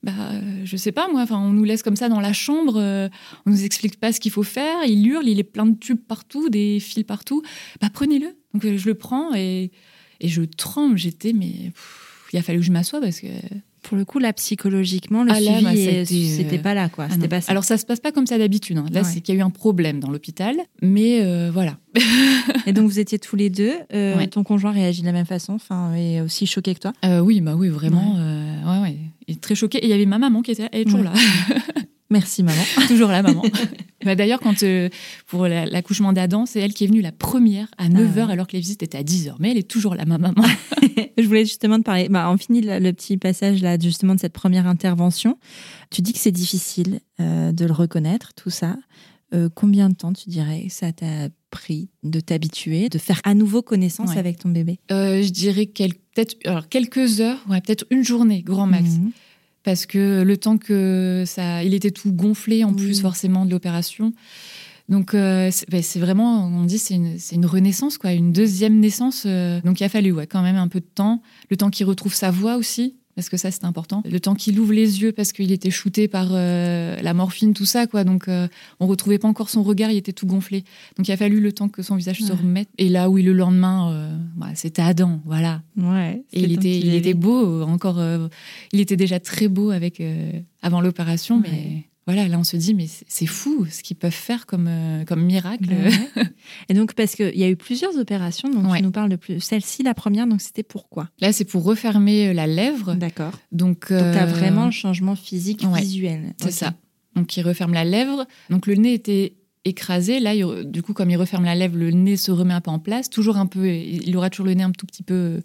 S2: Bah, euh, je sais pas moi. Enfin, on nous laisse comme ça dans la chambre, euh, on nous explique pas ce qu'il faut faire. Il hurle, il est plein de tubes partout, des fils partout. Bah, prenez-le. Donc euh, je le prends et et je tremble. J'étais mais pff, il a fallu que je m'assoie parce que
S1: Pour le coup, là, psychologiquement, le
S2: Ah, là,
S1: suivi,
S2: bah, c'était, euh,
S1: pas là, quoi.
S2: Ah
S1: pas ça.
S2: Alors ça se passe pas comme ça d'habitude. hein. Là,
S1: Ouais.
S2: c'est qu'il y a eu un problème dans l'hôpital, mais euh, voilà.
S1: Et donc, vous étiez tous les deux.
S2: Ouais.
S1: Ton conjoint réagit de la même façon, enfin, est aussi choqué que toi?
S2: Oui, bah oui, vraiment. ouais, ouais. Est très choqué. Et il y avait ma maman qui était là. Elle est toujours
S1: Ouais.
S2: là. <laughs>
S1: Merci, maman. <laughs>
S2: toujours là, maman. Bah, D'ailleurs, quand euh, pour la- l'accouchement d'Adam, c'est elle qui est venue la première à 9h
S1: Ah
S2: alors que les visites étaient à 10h. Mais elle est toujours là, ma maman. <laughs>
S1: Je voulais justement te parler. Bah, on finit le, le petit passage là, justement, de cette première intervention. Tu dis que c'est difficile euh, de le reconnaître, tout ça. Euh, combien de temps, tu dirais, ça t'a pris de t'habituer, de faire à nouveau connaissance
S2: Ouais.
S1: avec ton bébé?
S2: Je dirais quel- peut-être alors, quelques heures, ouais, peut-être une journée, grand max.
S1: Mhm.
S2: parce que le temps que ça, il était tout gonflé en
S1: Oui.
S2: plus forcément de l'opération. Donc euh, c'est ben, c'est vraiment, on dit, c'est une, renaissance quoi, une deuxième naissance. euh. donc il a fallu ouais, quand même un peu de temps, le temps qu'il retrouve sa voix aussi. Parce que ça, c'est important. Le temps qu'il ouvre les yeux, parce qu'il était shooté par euh, la morphine, tout ça, quoi. Donc, euh, on retrouvait pas encore son regard, il était tout gonflé. Donc, il a fallu le temps que son visage se remette. Et là, oui, le lendemain, euh, bah, c'était Adam, voilà.
S1: Ouais.
S2: Et il était, il était beau, euh, encore. euh, il était déjà très beau avec euh, avant l'opération,
S1: Ouais.
S2: mais voilà, là on se dit, mais c'est fou ce qu'ils peuvent faire comme euh, comme miracle. <laughs>
S1: Et donc, parce qu'il y a eu plusieurs opérations, donc
S2: Ouais.
S1: tu nous parles de plus. Celle-ci, la première, donc c'était pourquoi
S2: Là, c'est pour refermer euh, la lèvre.
S1: D'accord.
S2: Donc,
S1: Donc, tu as
S2: euh,
S1: vraiment un changement physique,
S2: ouais.
S1: visuel.
S2: c'est ça. Donc, il referme la lèvre. Donc, le nez était écrasé. Là, il- du coup, comme il referme la lèvre, le nez se remet un peu en place. Toujours un peu, il aura toujours le nez un tout petit peu,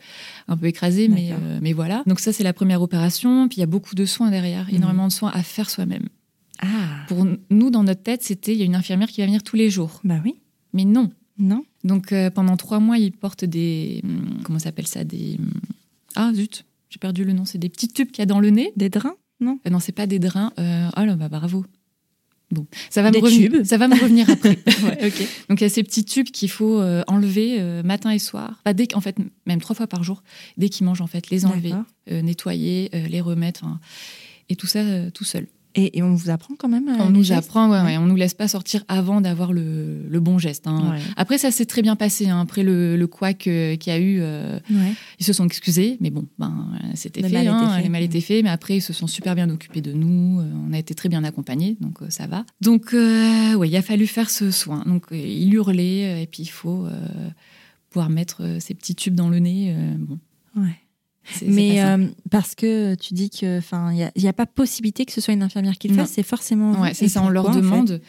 S2: un peu écrasé, mais, euh, mais voilà. Donc ça, c'est la première opération. Puis il y a beaucoup de soins derrière,
S1: Mhm.
S2: énormément de soins à faire soi-même.
S1: Ah,
S2: Pour nous, dans notre tête, c'était il y a une infirmière qui va venir tous les jours.
S1: bah oui.
S2: Mais non.
S1: Non
S2: Donc euh, pendant trois mois, il porte des hum, comment ça s'appelle ça des hum, ah zut, j'ai perdu le nom. C'est des petits tubes qu'il y a dans le nez.
S1: Des drains Non
S2: Euh, non, c'est pas des drains. Euh, oh là, bah bravo. Bon, ça va
S1: Des
S2: me revenir.
S1: tubes.
S2: Ça va me revenir après. <laughs>
S1: Ouais, ok.
S2: Donc il y a ces petits tubes qu'il faut euh, enlever euh, matin et soir. Bah, dès en fait même trois fois par jour. Dès qu'il mange en fait, les enlever, nettoyer, les remettre. Et tout ça tout seul.
S1: Et, et on vous apprend quand même à
S2: On
S1: les
S2: nous
S1: gestes
S2: apprend, ouais,
S1: Ouais.
S2: on nous laisse pas sortir avant d'avoir le, le bon geste. hein.
S1: Ouais.
S2: Après, ça s'est très bien passé. hein. Après le, le couac euh, qu'il y a eu, euh, ils se sont excusés, mais bon, ben, euh, c'était fait, hein,
S1: fait.
S2: le mal était fait. Mais après, ils se sont super bien occupés de nous. euh, on a été très bien accompagnés, donc euh, ça va. Donc, euh, ouais, il a fallu faire ce soin. Donc, euh, il hurlait, euh, et puis il faut euh, pouvoir mettre euh, ces petits tubes dans le nez. euh, bon,
S1: Ouais. Mais euh, parce que tu dis que, enfin, il n'y a, pas possibilité que ce soit une infirmière qui le fasse, c'est forcément.
S2: Ouais, c'est ça, on leur
S1: pourquoi, en fait
S2: demande.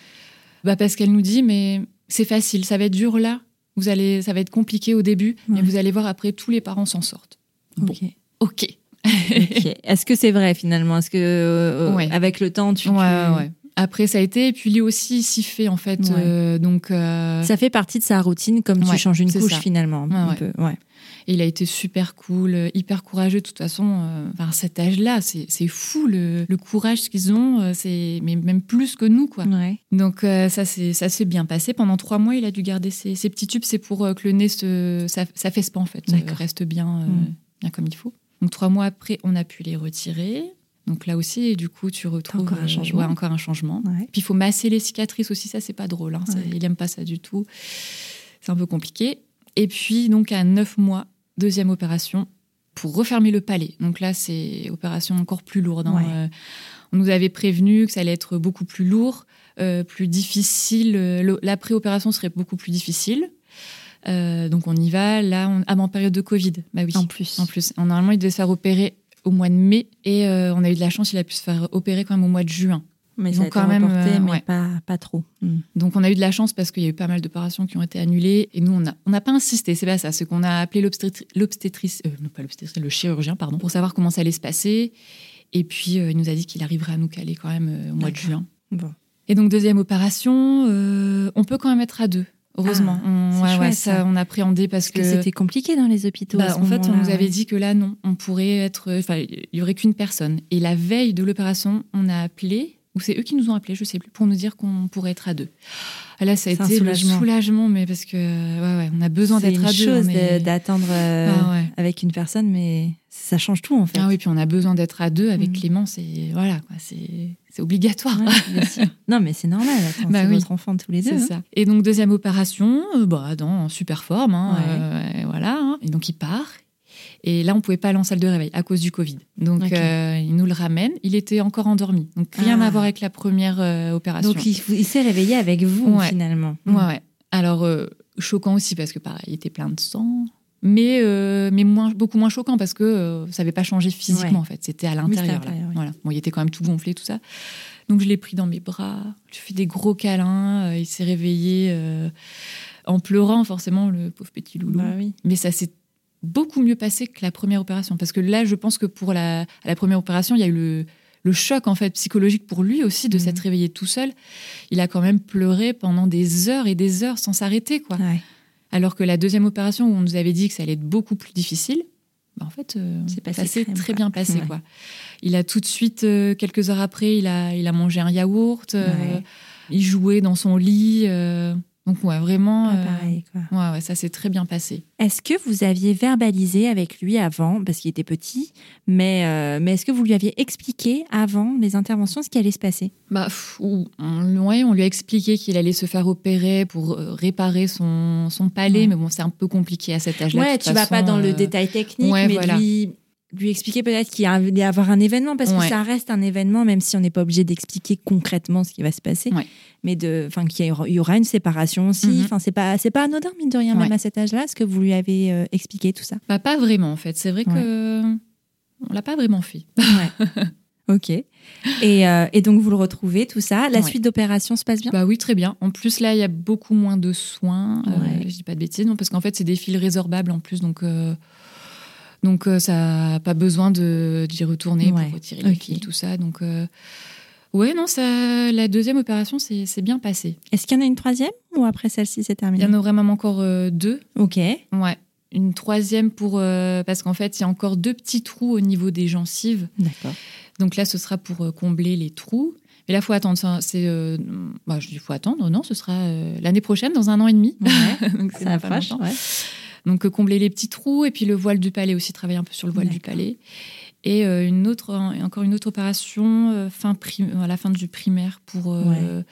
S2: Bah parce qu'elle nous dit, mais c'est facile, ça va être dur là. Vous allez, ça va être compliqué au début, mais vous allez voir après, tous les parents s'en sortent. Bon,
S1: Ok.
S2: ok.
S1: Ok. <laughs> Est-ce que c'est vrai finalement? Est-ce que euh,
S2: Ouais.
S1: avec le temps, tu,
S2: Ouais,
S1: tu-
S2: ouais. Après, ça a été, et puis lui aussi s'y fait en fait. Euh, donc,
S1: ça fait partie de sa routine, comme tu changes une couche
S2: ça.
S1: finalement. Un peu. Ouais.
S2: Il a été super cool, euh, hyper courageux. De toute façon, euh, enfin, à cet âge-là, c'est c'est fou le, le courage qu'ils ont. euh, C'est mais même plus que nous, quoi.
S1: Ouais.
S2: Donc ça c'est ça s'est bien passé pendant trois mois. Il a dû garder ses, ses petits tubes. C'est pour que le nez se ça, ça fesse pas en fait, reste bien
S1: Mm.
S2: bien comme il faut. Donc trois mois après, on a pu les retirer. Donc là aussi, et du coup, tu retrouves
S1: encore un changement.
S2: ouais, encore un changement.
S1: Ouais.
S2: Puis il faut masser les cicatrices aussi. Ça c'est pas drôle. hein. Ça. Il aime pas ça du tout. C'est un peu compliqué. Et puis donc à neuf mois, deuxième opération pour refermer le palais. Donc là, c'est opération encore plus lourde. hein.
S1: Ouais.
S2: Euh, on nous avait prévenu que ça allait être beaucoup plus lourd, euh, plus difficile. euh, La préopération serait beaucoup plus difficile. Donc on y va. Là, on... ah, mais en période de Covid. Bah oui.
S1: En plus.
S2: En plus, normalement, il devait se faire opérer au mois de mai et on a eu de la chance, il a pu se faire opérer quand même au mois de juin.
S1: Mais
S2: Ils
S1: ça a été
S2: quand même,
S1: reporté,
S2: euh,
S1: mais
S2: ouais.
S1: pas, pas trop. Mm.
S2: Donc on a eu de la chance parce qu'il y a eu pas mal d'opérations qui ont été annulées et nous on n'a on n'a pas insisté, c'est pas ça, c'est qu'on a appelé l'obstétri- l'obstétrice, euh, non pas l'obstétrice, le chirurgien pardon, pour savoir comment ça allait se passer. Et puis euh, il nous a dit qu'il arriverait à nous caler quand même euh, au mois de juin.
S1: Bon.
S2: Et donc deuxième opération, on peut quand même être à deux, heureusement.
S1: Ah,
S2: on,
S1: c'est
S2: ouais, ouais,
S1: chouette,
S2: ça,
S1: ça.
S2: on appréhendait parce,
S1: Parce que, c'était compliqué dans les hôpitaux.
S2: bah, en fait, on nous avait dit que là, non, on pourrait être. Enfin, il y aurait qu'une personne. Et la veille de l'opération, on a appelé ou c'est eux qui nous ont appelés, je sais plus, pour nous dire qu'on pourrait être à deux. Ah, là, ça a
S1: C'est un
S2: été
S1: soulagement.
S2: le soulagement, mais parce que ouais, ouais, on a besoin
S1: C'est
S2: d'être
S1: une
S2: à deux.
S1: chose
S2: on est-
S1: de- d'attendre euh,
S2: Ah ouais.
S1: avec une personne, mais ça change tout en fait.
S2: Ah oui, puis on a besoin d'être à deux avec
S1: Mhm.
S2: Clément, c'est voilà, c'est c'est obligatoire. <laughs>
S1: Non, mais c'est normal.
S2: Bah
S1: c'est
S2: oui.
S1: votre enfant tous les deux.
S2: C'est
S1: hein.
S2: ça. Et donc deuxième opération, euh, bah dans super forme, hein, euh, voilà. hein. Et donc il part. Et là, on pouvait pas aller en salle de réveil à cause du Covid. Donc euh, il nous le ramène. Il était encore endormi. Donc rien
S1: Ah.
S2: à voir avec la première euh, opération.
S1: Donc il, il s'est réveillé avec vous
S2: Ouais.
S1: finalement.
S2: Ouais, ouais. Alors, euh, choquant aussi parce que pareil, il était plein de sang. Mais, mais moins, beaucoup moins choquant parce que ça n'avait pas changé physiquement
S1: Ouais.
S2: en fait. C'était à l'intérieur.
S1: oui.
S2: Voilà. Bon, il était quand même tout gonflé, tout ça. Donc je l'ai pris dans mes bras. Je lui ai fait des gros câlins. il s'est réveillé en pleurant, forcément, le pauvre petit loulou.
S1: Bah oui.
S2: Mais ça s'est beaucoup mieux passé que la première opération. Parce que là, je pense que pour la, première opération, il y a eu le, le choc en fait psychologique pour lui aussi de
S1: Mhm.
S2: s'être réveillé tout seul. Il a quand même pleuré pendant des heures et des heures sans s'arrêter, quoi.
S1: Ouais.
S2: Alors que la deuxième opération où on nous avait dit que ça allait être beaucoup plus difficile, bah, en fait, euh,
S1: C'est passé
S2: ça s'est
S1: crème,
S2: très
S1: quoi.
S2: bien passé,
S1: Ouais.
S2: quoi. Il a tout de suite, euh, quelques heures après, il a, il a mangé un yaourt. euh,
S1: Ouais.
S2: il jouait dans son lit. Donc ouais, vraiment.
S1: Ah,
S2: euh,
S1: pareil, quoi.
S2: ouais, ouais, ça s'est très bien passé.
S1: Est-ce que vous aviez verbalisé avec lui avant, parce qu'il était petit, mais, euh, mais est-ce que vous lui aviez expliqué avant les interventions ce qui allait se passer?
S2: Bah, pff, on, ouais, on lui a expliqué qu'il allait se faire opérer pour euh, réparer son, son palais,
S1: Ouais.
S2: mais bon, c'est un peu compliqué à cet âge-là. de
S1: Ouais, tu vas
S2: façon,
S1: pas dans le détail technique, mais
S2: voilà.
S1: lui, lui expliquer peut-être qu'il y a- avoir un événement, parce que ça reste un événement, même si on n'est pas obligé d'expliquer concrètement ce qui va se passer.
S2: Ouais.
S1: Mais de, enfin, qu'il y aura, une séparation aussi.
S2: Mhm.
S1: Enfin, c'est pas, c'est pas anodin mine de rien, même à cet âge-là. Est-ce que vous lui avez euh, expliqué tout ça
S2: Bah, pas vraiment, en fait. C'est vrai que on l'a pas vraiment fait. <laughs>
S1: Ouais. ok. Et, euh, et donc vous le retrouvez, tout ça. La suite d'opération se passe bien?
S2: Bah oui, très bien. En plus, là, il y a beaucoup moins de soins. Euh, je dis pas de bêtises, non, parce qu'en fait, c'est des fils résorbables en plus, donc. Donc euh, ça n'a pas besoin d'y retourner
S1: Ouais.
S2: pour retirer les
S1: Ok.
S2: fils, tout ça. Donc euh, ouais, non, ça, la deuxième opération, c'est bien passé.
S1: Est-ce qu'il y en a une troisième ou après celle-ci c'est
S2: Il
S1: terminé
S2: y en aurait même encore euh, deux.
S1: Ok.
S2: Ouais. Une troisième pour euh, parce qu'en fait il y a encore deux petits trous au niveau des gencives.
S1: D'accord.
S2: Donc là ce sera pour euh, combler les trous. Mais là faut attendre. C'est euh, bah, je dis faut attendre. Non, ce sera l'année prochaine dans un an et demi.
S1: Ouais. <laughs>
S2: Donc
S1: Ça
S2: pas longtemps.
S1: Ouais.
S2: Donc euh, combler les petits trous et puis le voile du palais aussi travailler un peu sur le voile du palais. Et euh, une autre encore une autre opération euh, fin à la fin du primaire pour
S1: Ouais.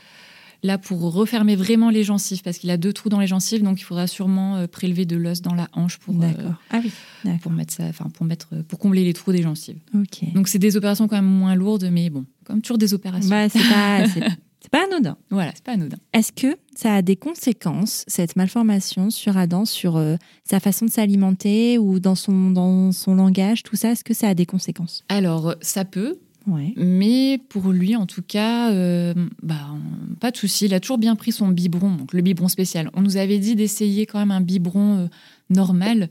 S2: là pour refermer vraiment les gencives parce qu'il a deux trous dans les gencives donc il faudra sûrement prélever de l'os dans la hanche pour.
S1: Ah oui.
S2: pour mettre ça enfin pour mettre pour combler les trous des gencives.
S1: Ok.
S2: Donc c'est des opérations quand même moins lourdes mais bon comme toujours des opérations.
S1: Bah, c'est pas, <laughs> c'est, pas anodin.
S2: Voilà, c'est pas anodin.
S1: Est-ce que ça a des conséquences, cette malformation sur Adam, sur euh, sa façon de s'alimenter ou dans son, dans son langage, tout ça Est-ce que ça a des conséquences?
S2: Alors ça peut
S1: Ouais.
S2: Mais pour lui, en tout cas, euh, bah, pas de souci. Il a toujours bien pris son biberon, donc le biberon spécial. On nous avait dit d'essayer quand même un biberon euh, normal,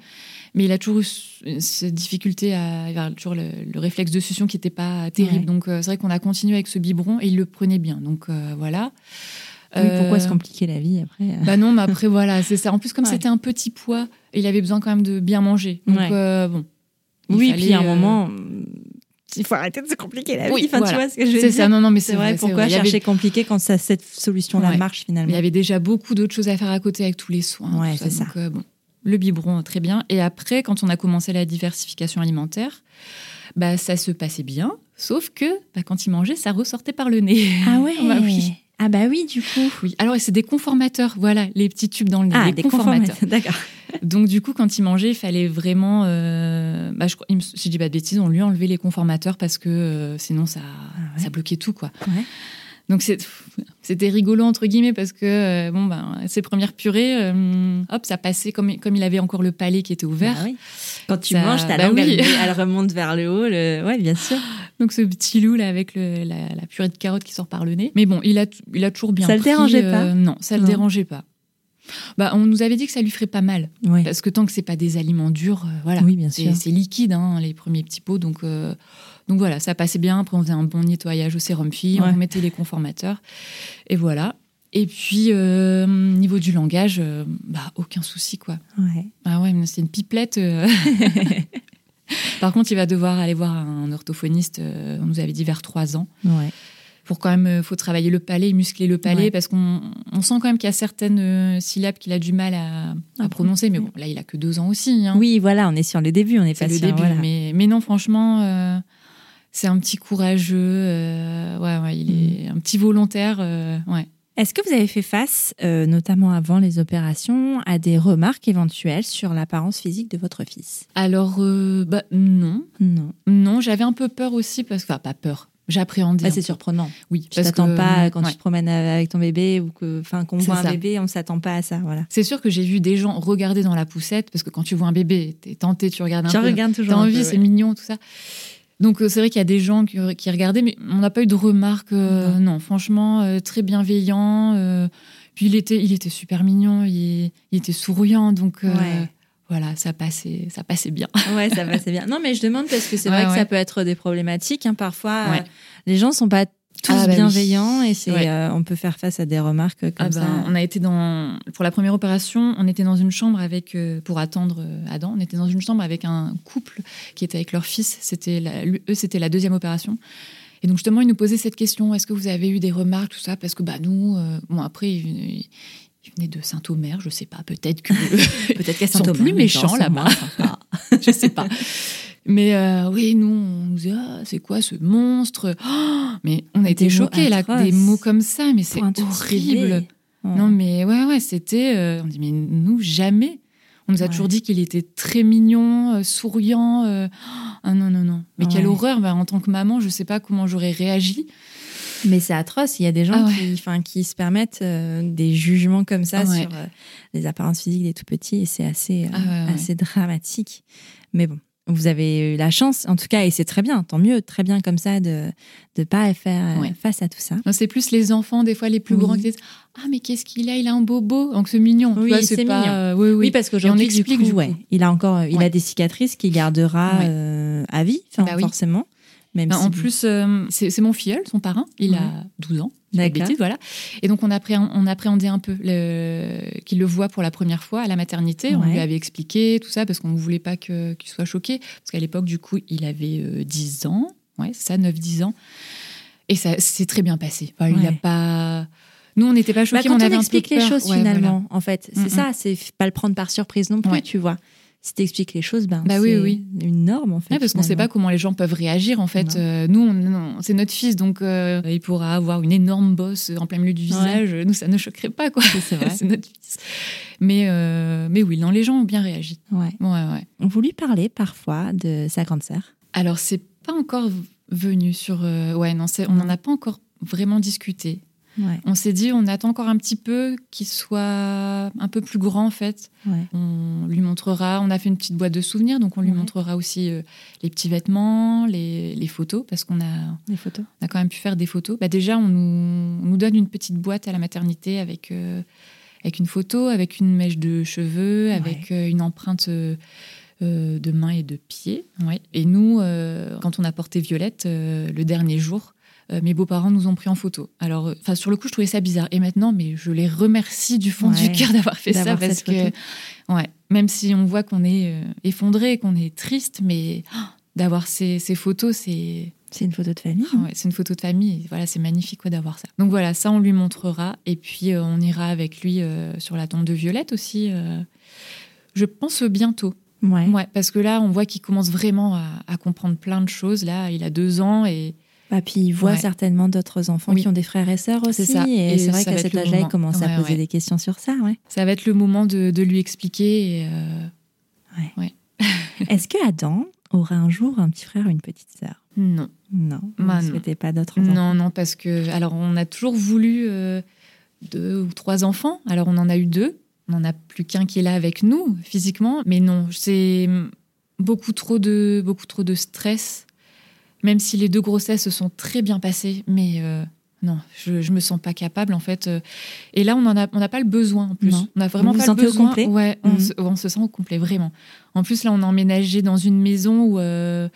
S2: mais il a toujours eu ce- cette difficulté à avoir toujours le, le réflexe de succion qui n'était pas terrible.
S1: Ouais.
S2: Donc euh, c'est vrai qu'on a continué avec ce biberon et il le prenait bien. Donc euh, voilà.
S1: Oui, pourquoi
S2: Euh,
S1: se compliquer la vie après
S2: bah non, mais après <laughs> voilà, c'est ça. En plus, comme
S1: Ouais.
S2: c'était un petit poids, il avait besoin quand même de bien manger. Donc
S1: Ouais.
S2: bon. il
S1: Oui, puis à un moment, il faut arrêter de se compliquer la vie.
S2: Oui,
S1: enfin,
S2: voilà.
S1: tu vois ce que je veux
S2: C'est
S1: dire?
S2: Ça. Non, non, mais
S1: C'est vrai,
S2: c'est
S1: pourquoi
S2: Il y avait-
S1: chercher compliqué quand ça, cette solution-là
S2: Ouais.
S1: marche
S2: Mais
S1: finalement?
S2: Il y avait déjà beaucoup d'autres choses à faire à côté avec tous les soins.
S1: Ouais, c'est ça.
S2: Donc, euh, bon, le biberon, très bien. Et après, quand on a commencé la diversification alimentaire, bah, ça se passait bien. Sauf que bah, quand il mangeait, ça ressortait par le nez.
S1: Ah ouais <laughs>
S2: Bah oui.
S1: Ah bah oui, du coup.
S2: Oui. Alors, c'est des conformateurs, voilà, les petits tubes dans le nez.
S1: Ah, des
S2: conformateurs.
S1: conformateurs. D'accord.
S2: Donc, du coup, quand il mangeait, il fallait vraiment. euh, bah, je, si je dis pas de bêtises, on lui a enlevé les conformateurs parce que euh, sinon, ça,
S1: Ah ouais.
S2: ça bloquait tout, quoi.
S1: Ouais.
S2: Donc c'est- c'était rigolo entre guillemets parce que euh, bon ben ses premières purées, euh, hop ça passait comme comme il avait encore le palais qui était ouvert.
S1: Bah oui. Quand tu
S2: Ça-
S1: manges, ta
S2: bah
S1: langue,
S2: oui.
S1: elle, elle <laughs> remonte vers le haut. Le... Ouais, bien sûr.
S2: Donc ce petit loup là avec le- la, la purée de carottes qui sort par le nez. Mais bon il a il a toujours bien.
S1: Ça le
S2: pris,
S1: dérangeait
S2: euh,
S1: pas
S2: Non ça le dérangeait pas. Bah on nous avait dit que ça lui ferait pas mal
S1: Ouais.
S2: parce que tant que c'est pas des aliments durs, euh, voilà.
S1: Oui, bien
S2: C'est
S1: sûr.
S2: c'est liquide, hein, les premiers petits pots. Donc, euh, donc voilà, ça passait bien. Après, on faisait un bon nettoyage au sérum fille,
S1: Ouais.
S2: on remettait les conformateurs. Et voilà. Et puis, euh, niveau du langage, euh, bah, aucun souci, quoi.
S1: Ouais.
S2: Ah ouais, mais c'est une pipelette. euh. <laughs> Par contre, il va devoir aller voir un orthophoniste, on nous avait dit vers 3 ans.
S1: Ouais.
S2: pour quand même, euh, faut travailler le palais, muscler le palais,
S1: Ouais.
S2: parce qu'on on sent quand même qu'il y a certaines syllabes qu'il a du mal à, à prononcer. Mais bon, là, il a que deux ans aussi. hein.
S1: Oui, voilà, on est sur le début, on est
S2: c'est
S1: pas
S2: le
S1: sur-
S2: début.
S1: voilà.
S2: Mais, mais non, franchement, c'est un petit courageux. euh, ouais, ouais, il
S1: Mm.
S2: est un petit volontaire. euh, ouais.
S1: Est-ce que vous avez fait face, euh, notamment avant les opérations, à des remarques éventuelles sur l'apparence physique de votre fils?
S2: Alors, bah, non.
S1: Non.
S2: Non, j'avais un peu peur aussi, parce que, enfin, pas peur. J'appréhendais.
S1: Bah, c'est surprenant.
S2: Oui,
S1: Tu t'attends
S2: que,
S1: pas quand
S2: ouais.
S1: tu te promènes avec ton bébé ou que, enfin, qu'on voit un bébé, on s'attend pas à ça, voilà.
S2: C'est sûr que j'ai vu des gens regarder dans la poussette, parce que quand tu vois un bébé, t'es tenté, tu regardes un
S1: Tu
S2: peu.
S1: regardes toujours.
S2: T'as envie, c'est mignon, tout ça. Donc euh, c'est vrai qu'il y a des gens qui, qui regardaient, mais on n'a pas eu de remarques. euh, non. franchement, euh, très bienveillant. euh, puis il était, il était super mignon, il, il était souriant, donc euh,
S1: Ouais.
S2: voilà, ça passait, ça passait bien. <laughs>
S1: Ouais, ça c'est bien. Non, mais je demande parce que c'est
S2: Ouais,
S1: vrai que ça peut être des problématiques. hein. Parfois, euh, les gens sont pas tous
S2: Ah, bah oui.
S1: bienveillants et c'est,
S2: Ouais.
S1: euh, on peut faire face à des remarques comme
S2: Ah
S1: ça.
S2: ben, on a été dans pour la première opération, on était dans une chambre avec euh, pour attendre euh, Adam. On était dans une chambre avec un couple qui était avec leur fils. C'était la- eux, c'était la deuxième opération. Et donc justement, ils nous posaient cette question est-ce que vous avez eu des remarques tout ça? Parce que bah nous, euh, bon après, ils, venaient- ils venaient de Saint-Omer, je sais pas, peut-être que <laughs> <laughs>
S1: Peut-être qu'à
S2: Ils sont plus méchants là-bas. <laughs> je sais pas. Mais euh, oui, nous, on nous disait, ah, c'est quoi ce monstre? Oh Mais on a été choqués, là, des mots comme ça, mais c'est horrible.
S1: Ouais.
S2: Non, mais ouais, ouais, c'était. euh, on dit, mais nous, jamais. On nous a
S1: Ouais.
S2: toujours dit qu'il était très mignon, euh, souriant. euh, ah non, non, non. Mais quelle horreur, bah, en tant que maman, je sais pas comment j'aurais réagi.
S1: Mais c'est atroce. Il y a des gens
S2: Ah
S1: qui, se permettent des jugements comme ça
S2: Ah
S1: sur les apparences physiques des tout petits et c'est assez,
S2: Ah
S1: assez dramatique. Mais bon, vous avez eu la chance, en tout cas, et c'est très bien, tant mieux, très bien comme ça de ne pas faire euh,
S2: Ouais.
S1: face à tout ça.
S2: C'est plus les enfants, des fois les plus
S1: Oui.
S2: grands, qui disent Ah, mais qu'est-ce qu'il a Il a un bobo. Donc c'est mignon.
S1: Oui, c'est
S2: pas,
S1: mignon.
S2: euh, oui, oui.
S1: Oui, parce qu'aujourd'hui,
S2: on explique,
S1: du coup,
S2: du
S1: ouais,
S2: coup.
S1: il a encore, il a des cicatrices qu'il gardera euh, à vie,
S2: Bah
S1: forcément. Même
S2: Ben,
S1: si-
S2: en plus, euh, c'est mon filleul, son parrain. Il
S1: Ouais.
S2: a 12 ans. bêtises, voilà. Et donc, on, appréhend- on appréhendait un peu qu'il le voit pour la première fois à la maternité. On lui avait expliqué tout ça parce qu'on ne voulait pas qu'il soit choqué. Parce qu'à l'époque, du coup, il avait euh, 10 ans. Ouais, ça, 9-10 ans. Et ça s'est très bien passé. Enfin, Il
S1: Ouais.
S2: a pas. Nous, on n'était pas
S1: Bah,
S2: choqués,
S1: quand
S2: on
S1: on,
S2: avait un peu
S1: explique les
S2: peur.
S1: choses
S2: Ouais,
S1: finalement, en fait, c'est
S2: Mm,
S1: ça, c'est pas le prendre par surprise non plus,
S2: Ouais.
S1: tu vois. Si t'expliques les choses, ben
S2: Bah oui,
S1: c'est
S2: oui.
S1: une norme en fait.
S2: Ouais, parce qu'on ne sait pas comment les gens peuvent réagir en fait. Euh, nous, c'est notre fils, donc euh, il pourra avoir une énorme bosse en plein milieu du visage. Nous, ça ne choquerait pas, quoi.
S1: C'est vrai. <laughs>
S2: c'est notre fils. Mais, euh, mais oui, non, les gens ont bien réagi.
S1: Ouais.
S2: Ouais, ouais.
S1: Vous lui parlez parfois de sa grande sœur?
S2: Alors, c'est pas encore venu sur. ouais, non, on n'en a pas encore vraiment discuté.
S1: Ouais.
S2: On s'est dit, on attend encore un petit peu qu'il soit un peu plus grand, en fait.
S1: Ouais.
S2: On lui montrera, on a fait une petite boîte de souvenirs, donc on lui
S1: Ouais.
S2: montrera aussi euh, les petits vêtements, les, les photos, parce qu'on a,
S1: photos.
S2: on a quand même pu faire des photos. Bah déjà, on nous, on nous donne une petite boîte à la maternité avec, euh, avec une photo, avec une mèche de cheveux, avec euh, une empreinte euh, de main et de pied. Ouais. Et nous, euh, quand on a porté Violette euh, le dernier jour, euh, mes beaux-parents nous ont pris en photo. Alors, euh, enfin, sur le coup, je trouvais ça bizarre. Et maintenant, mais je les remercie du fond
S1: Ouais,
S2: du cœur d'avoir fait ça parce que, ouais, même si on voit qu'on est euh, effondré, qu'on est triste, mais oh, d'avoir ces, ces photos, c'est
S1: C'est une photo de famille.
S2: ah ouais, c'est une photo de famille. Voilà, c'est magnifique quoi, d'avoir ça. Donc voilà, ça on lui montrera et puis euh, on ira avec lui euh, sur la tombe de Violette aussi. euh, je pense bientôt.
S1: Ouais.
S2: Ouais, parce que là, on voit qu'il commence vraiment à, à comprendre plein de choses. Là, il a deux ans et
S1: Bah, puis il voit
S2: Ouais.
S1: certainement d'autres enfants
S2: Oui.
S1: qui ont des frères et sœurs aussi.
S2: Ça.
S1: Et,
S2: Et
S1: c'est vrai qu'à cet âge-là, il
S2: moment.
S1: commence à poser
S2: ouais.
S1: des questions sur ça.
S2: Ça va être le moment de, de lui expliquer. euh, <laughs>
S1: Est-ce que Adam aura un jour un petit frère ou une petite sœur?
S2: Non.
S1: Non. Vous
S2: Bah,
S1: ne pas d'autres enfants?
S2: Non, non, parce que alors on a toujours voulu euh, deux ou trois enfants. Alors on en a eu deux. On n'en a plus qu'un qui est là avec nous physiquement, mais non, c'est beaucoup trop de beaucoup trop de stress. Même si les deux grossesses se sont très bien passées, mais euh, non, je, je me sens pas capable en fait. euh. Et là, on en a on n'a pas le besoin en plus.
S1: Non.
S2: On a vraiment
S1: Vous
S2: pas
S1: vous
S2: le
S1: sentez au
S2: besoin.
S1: complet
S2: Ouais, on, se, on se sent au complet vraiment. En plus là, on a emménagé dans une maison où euh,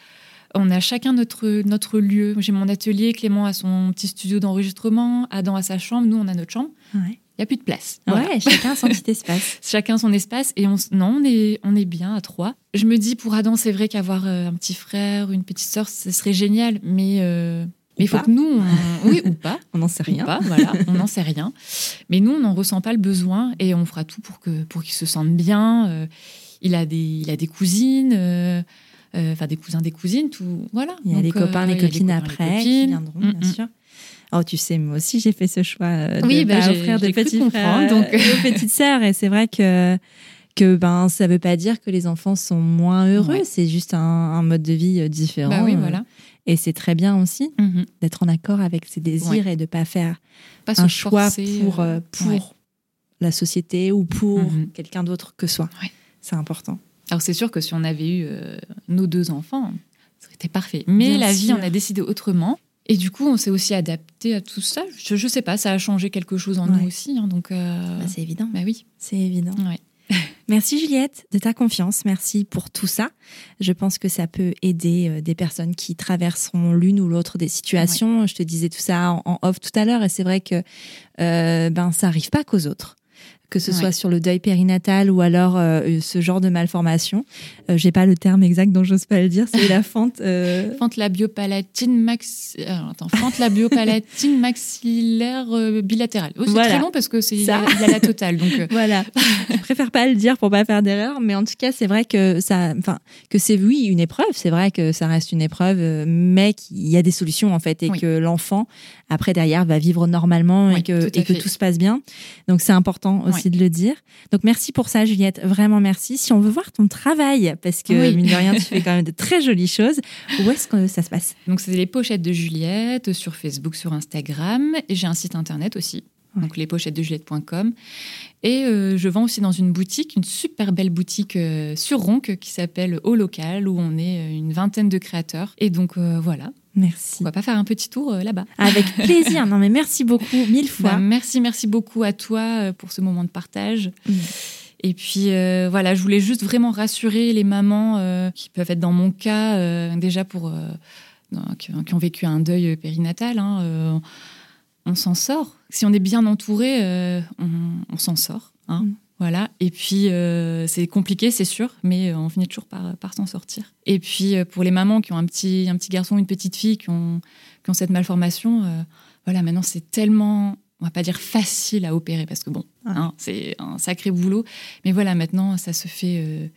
S2: on a chacun notre, notre lieu. J'ai mon atelier, Clément a son petit studio d'enregistrement, Adam a sa chambre, nous on a notre chambre.
S1: Ouais.
S2: Il n'y a plus de place. Voilà.
S1: Ouais, chacun son <laughs> petit espace.
S2: Chacun son espace et on, non, on est, on est bien à trois. Je me dis pour Adam, c'est vrai qu'avoir euh, un petit frère ou une petite sœur, ce serait génial, mais euh, Mais il faut que nous, on... <laughs> oui ou pas,
S1: on n'en sait rien.
S2: Pas, voilà, on n'en sait rien. Mais nous, on n'en ressent pas le besoin et on fera tout pour que pour qu'il se sente bien. Euh, il a des, il a des cousines. Euh, euh, enfin des cousins, des cousines, tout, voilà.
S1: Il y a les copains, les copines après qui viendront, bien mm, mm. sûr. Oh, tu sais, moi aussi, j'ai fait ce choix de
S2: oui,
S1: bah,
S2: offrir
S1: de
S2: petits
S1: frères,
S2: donc <laughs>
S1: aux petites sœurs, et c'est vrai que que ben ça veut pas dire que les enfants sont moins heureux, c'est juste un, mode de vie différent.
S2: Bah oui, voilà.
S1: Et c'est très bien aussi mhm. d'être en accord avec ses désirs et de pas faire un choix pour, euh, pour la société ou pour mhm. quelqu'un d'autre que soi. C'est important.
S2: Alors c'est sûr que si on avait eu euh, nos deux enfants, ça aurait été parfait. Mais la vie, on a décidé autrement. Et du coup, on s'est aussi adapté à tout ça. Je, ne sais pas, ça a changé quelque chose en nous aussi. Hein, donc, euh,
S1: bah, c'est évident.
S2: Bah oui,
S1: c'est évident. <laughs> Merci Juliette de ta confiance, merci pour tout ça. Je pense que ça peut aider euh, des personnes qui traverseront l'une ou l'autre des situations. Je te disais tout ça en, off tout à l'heure et c'est vrai que euh, ben ça arrive pas qu'aux autres que ce soit sur le deuil périnatal ou alors euh, ce genre de malformation. Euh, J'ai pas le terme exact, donc j'ose pas le dire. C'est la <laughs> fente. Euh...
S2: Fente labiopalatine max. Euh, attends, fente labiopalatine maxillaire bilatérale. Oh, c'est très long parce que c'est il y, a la totale. Donc <laughs>
S1: voilà. je préfère pas le dire pour pas faire d'erreur, mais en tout cas, c'est vrai que ça, enfin, que c'est oui une épreuve. C'est vrai que ça reste une épreuve, mais qu'il y a des solutions en fait et que l'enfant après derrière va vivre normalement et que et que tout se passe bien. Donc c'est important aussi de le dire. Donc merci pour ça, Juliette. Vraiment merci. Si on veut voir ton travail, parce que mine de rien, tu fais <laughs> quand même de très jolies choses, où est-ce que ça se passe?
S2: Donc c'est les pochettes de Juliette sur Facebook, sur Instagram. Et j'ai un site internet aussi. Donc les pochettes de Juliette.com. Et euh, je vends aussi dans une boutique, une super belle boutique euh, sur Ronc qui s'appelle Au Local, où on est euh, une vingtaine de créateurs. Et donc voilà,
S1: Merci.
S2: On va pas faire un petit tour là-bas.
S1: Avec <laughs> plaisir. non mais merci beaucoup, mille fois. Bah,
S2: merci, merci beaucoup à toi pour ce moment de partage. Mm. Et puis euh, voilà, je voulais juste vraiment rassurer les mamans qui peuvent être dans mon cas déjà pour qui, ont vécu un deuil périnatal. Hein, on s'en sort. Si on est bien entouré, on, s'en sort. Hein. Mm. Voilà. Et puis, euh, c'est compliqué, c'est sûr, mais euh, on finit toujours par, par s'en sortir. Et puis, euh, pour les mamans qui ont un petit, un petit garçon, une petite fille, qui ont, qui ont cette malformation, voilà, maintenant, c'est tellement, on va pas dire facile à opérer, parce que bon, hein, c'est un sacré boulot. Mais voilà, maintenant, ça se fait,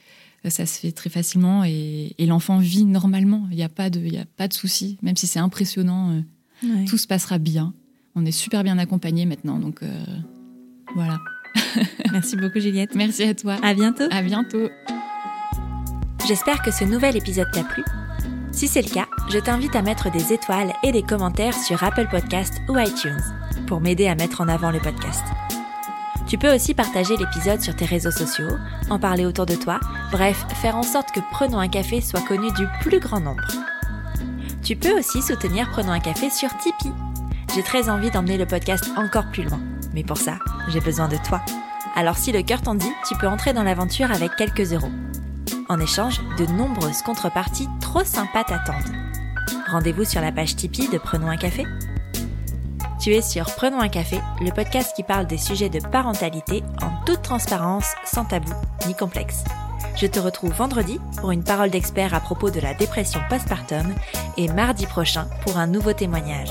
S2: ça se fait très facilement et, l'enfant vit normalement. Il n'y a pas de, il a pas de souci, même si c'est impressionnant. Tout se passera bien. On est super bien accompagné maintenant, donc voilà. <laughs>
S1: Merci beaucoup Juliette.
S2: Merci à toi.
S1: À bientôt.
S2: À bientôt.
S1: J'espère que ce nouvel épisode t'a plu. Si c'est le cas, je t'invite à mettre des étoiles et des commentaires sur Apple Podcast ou iTunes pour m'aider à mettre en avant le podcast. Tu peux aussi partager l'épisode sur tes réseaux sociaux, en parler autour de toi, bref, faire en sorte que Prenons un café soit connu du plus grand nombre. Tu peux aussi soutenir Prenons un café sur Tipeee. J'ai très envie d'emmener le podcast encore plus loin. Mais pour ça, j'ai besoin de toi. Alors si le cœur t'en dit, tu peux entrer dans l'aventure avec quelques euros. En échange, de nombreuses contreparties trop sympas t'attendent. Rendez-vous sur la page Tipeee de Prenons un café. Tu es sur Prenons un café, le podcast qui parle des sujets de parentalité en toute transparence, sans tabou ni complexe. Je te retrouve vendredi pour une parole d'expert à propos de la dépression postpartum et mardi prochain pour un nouveau témoignage.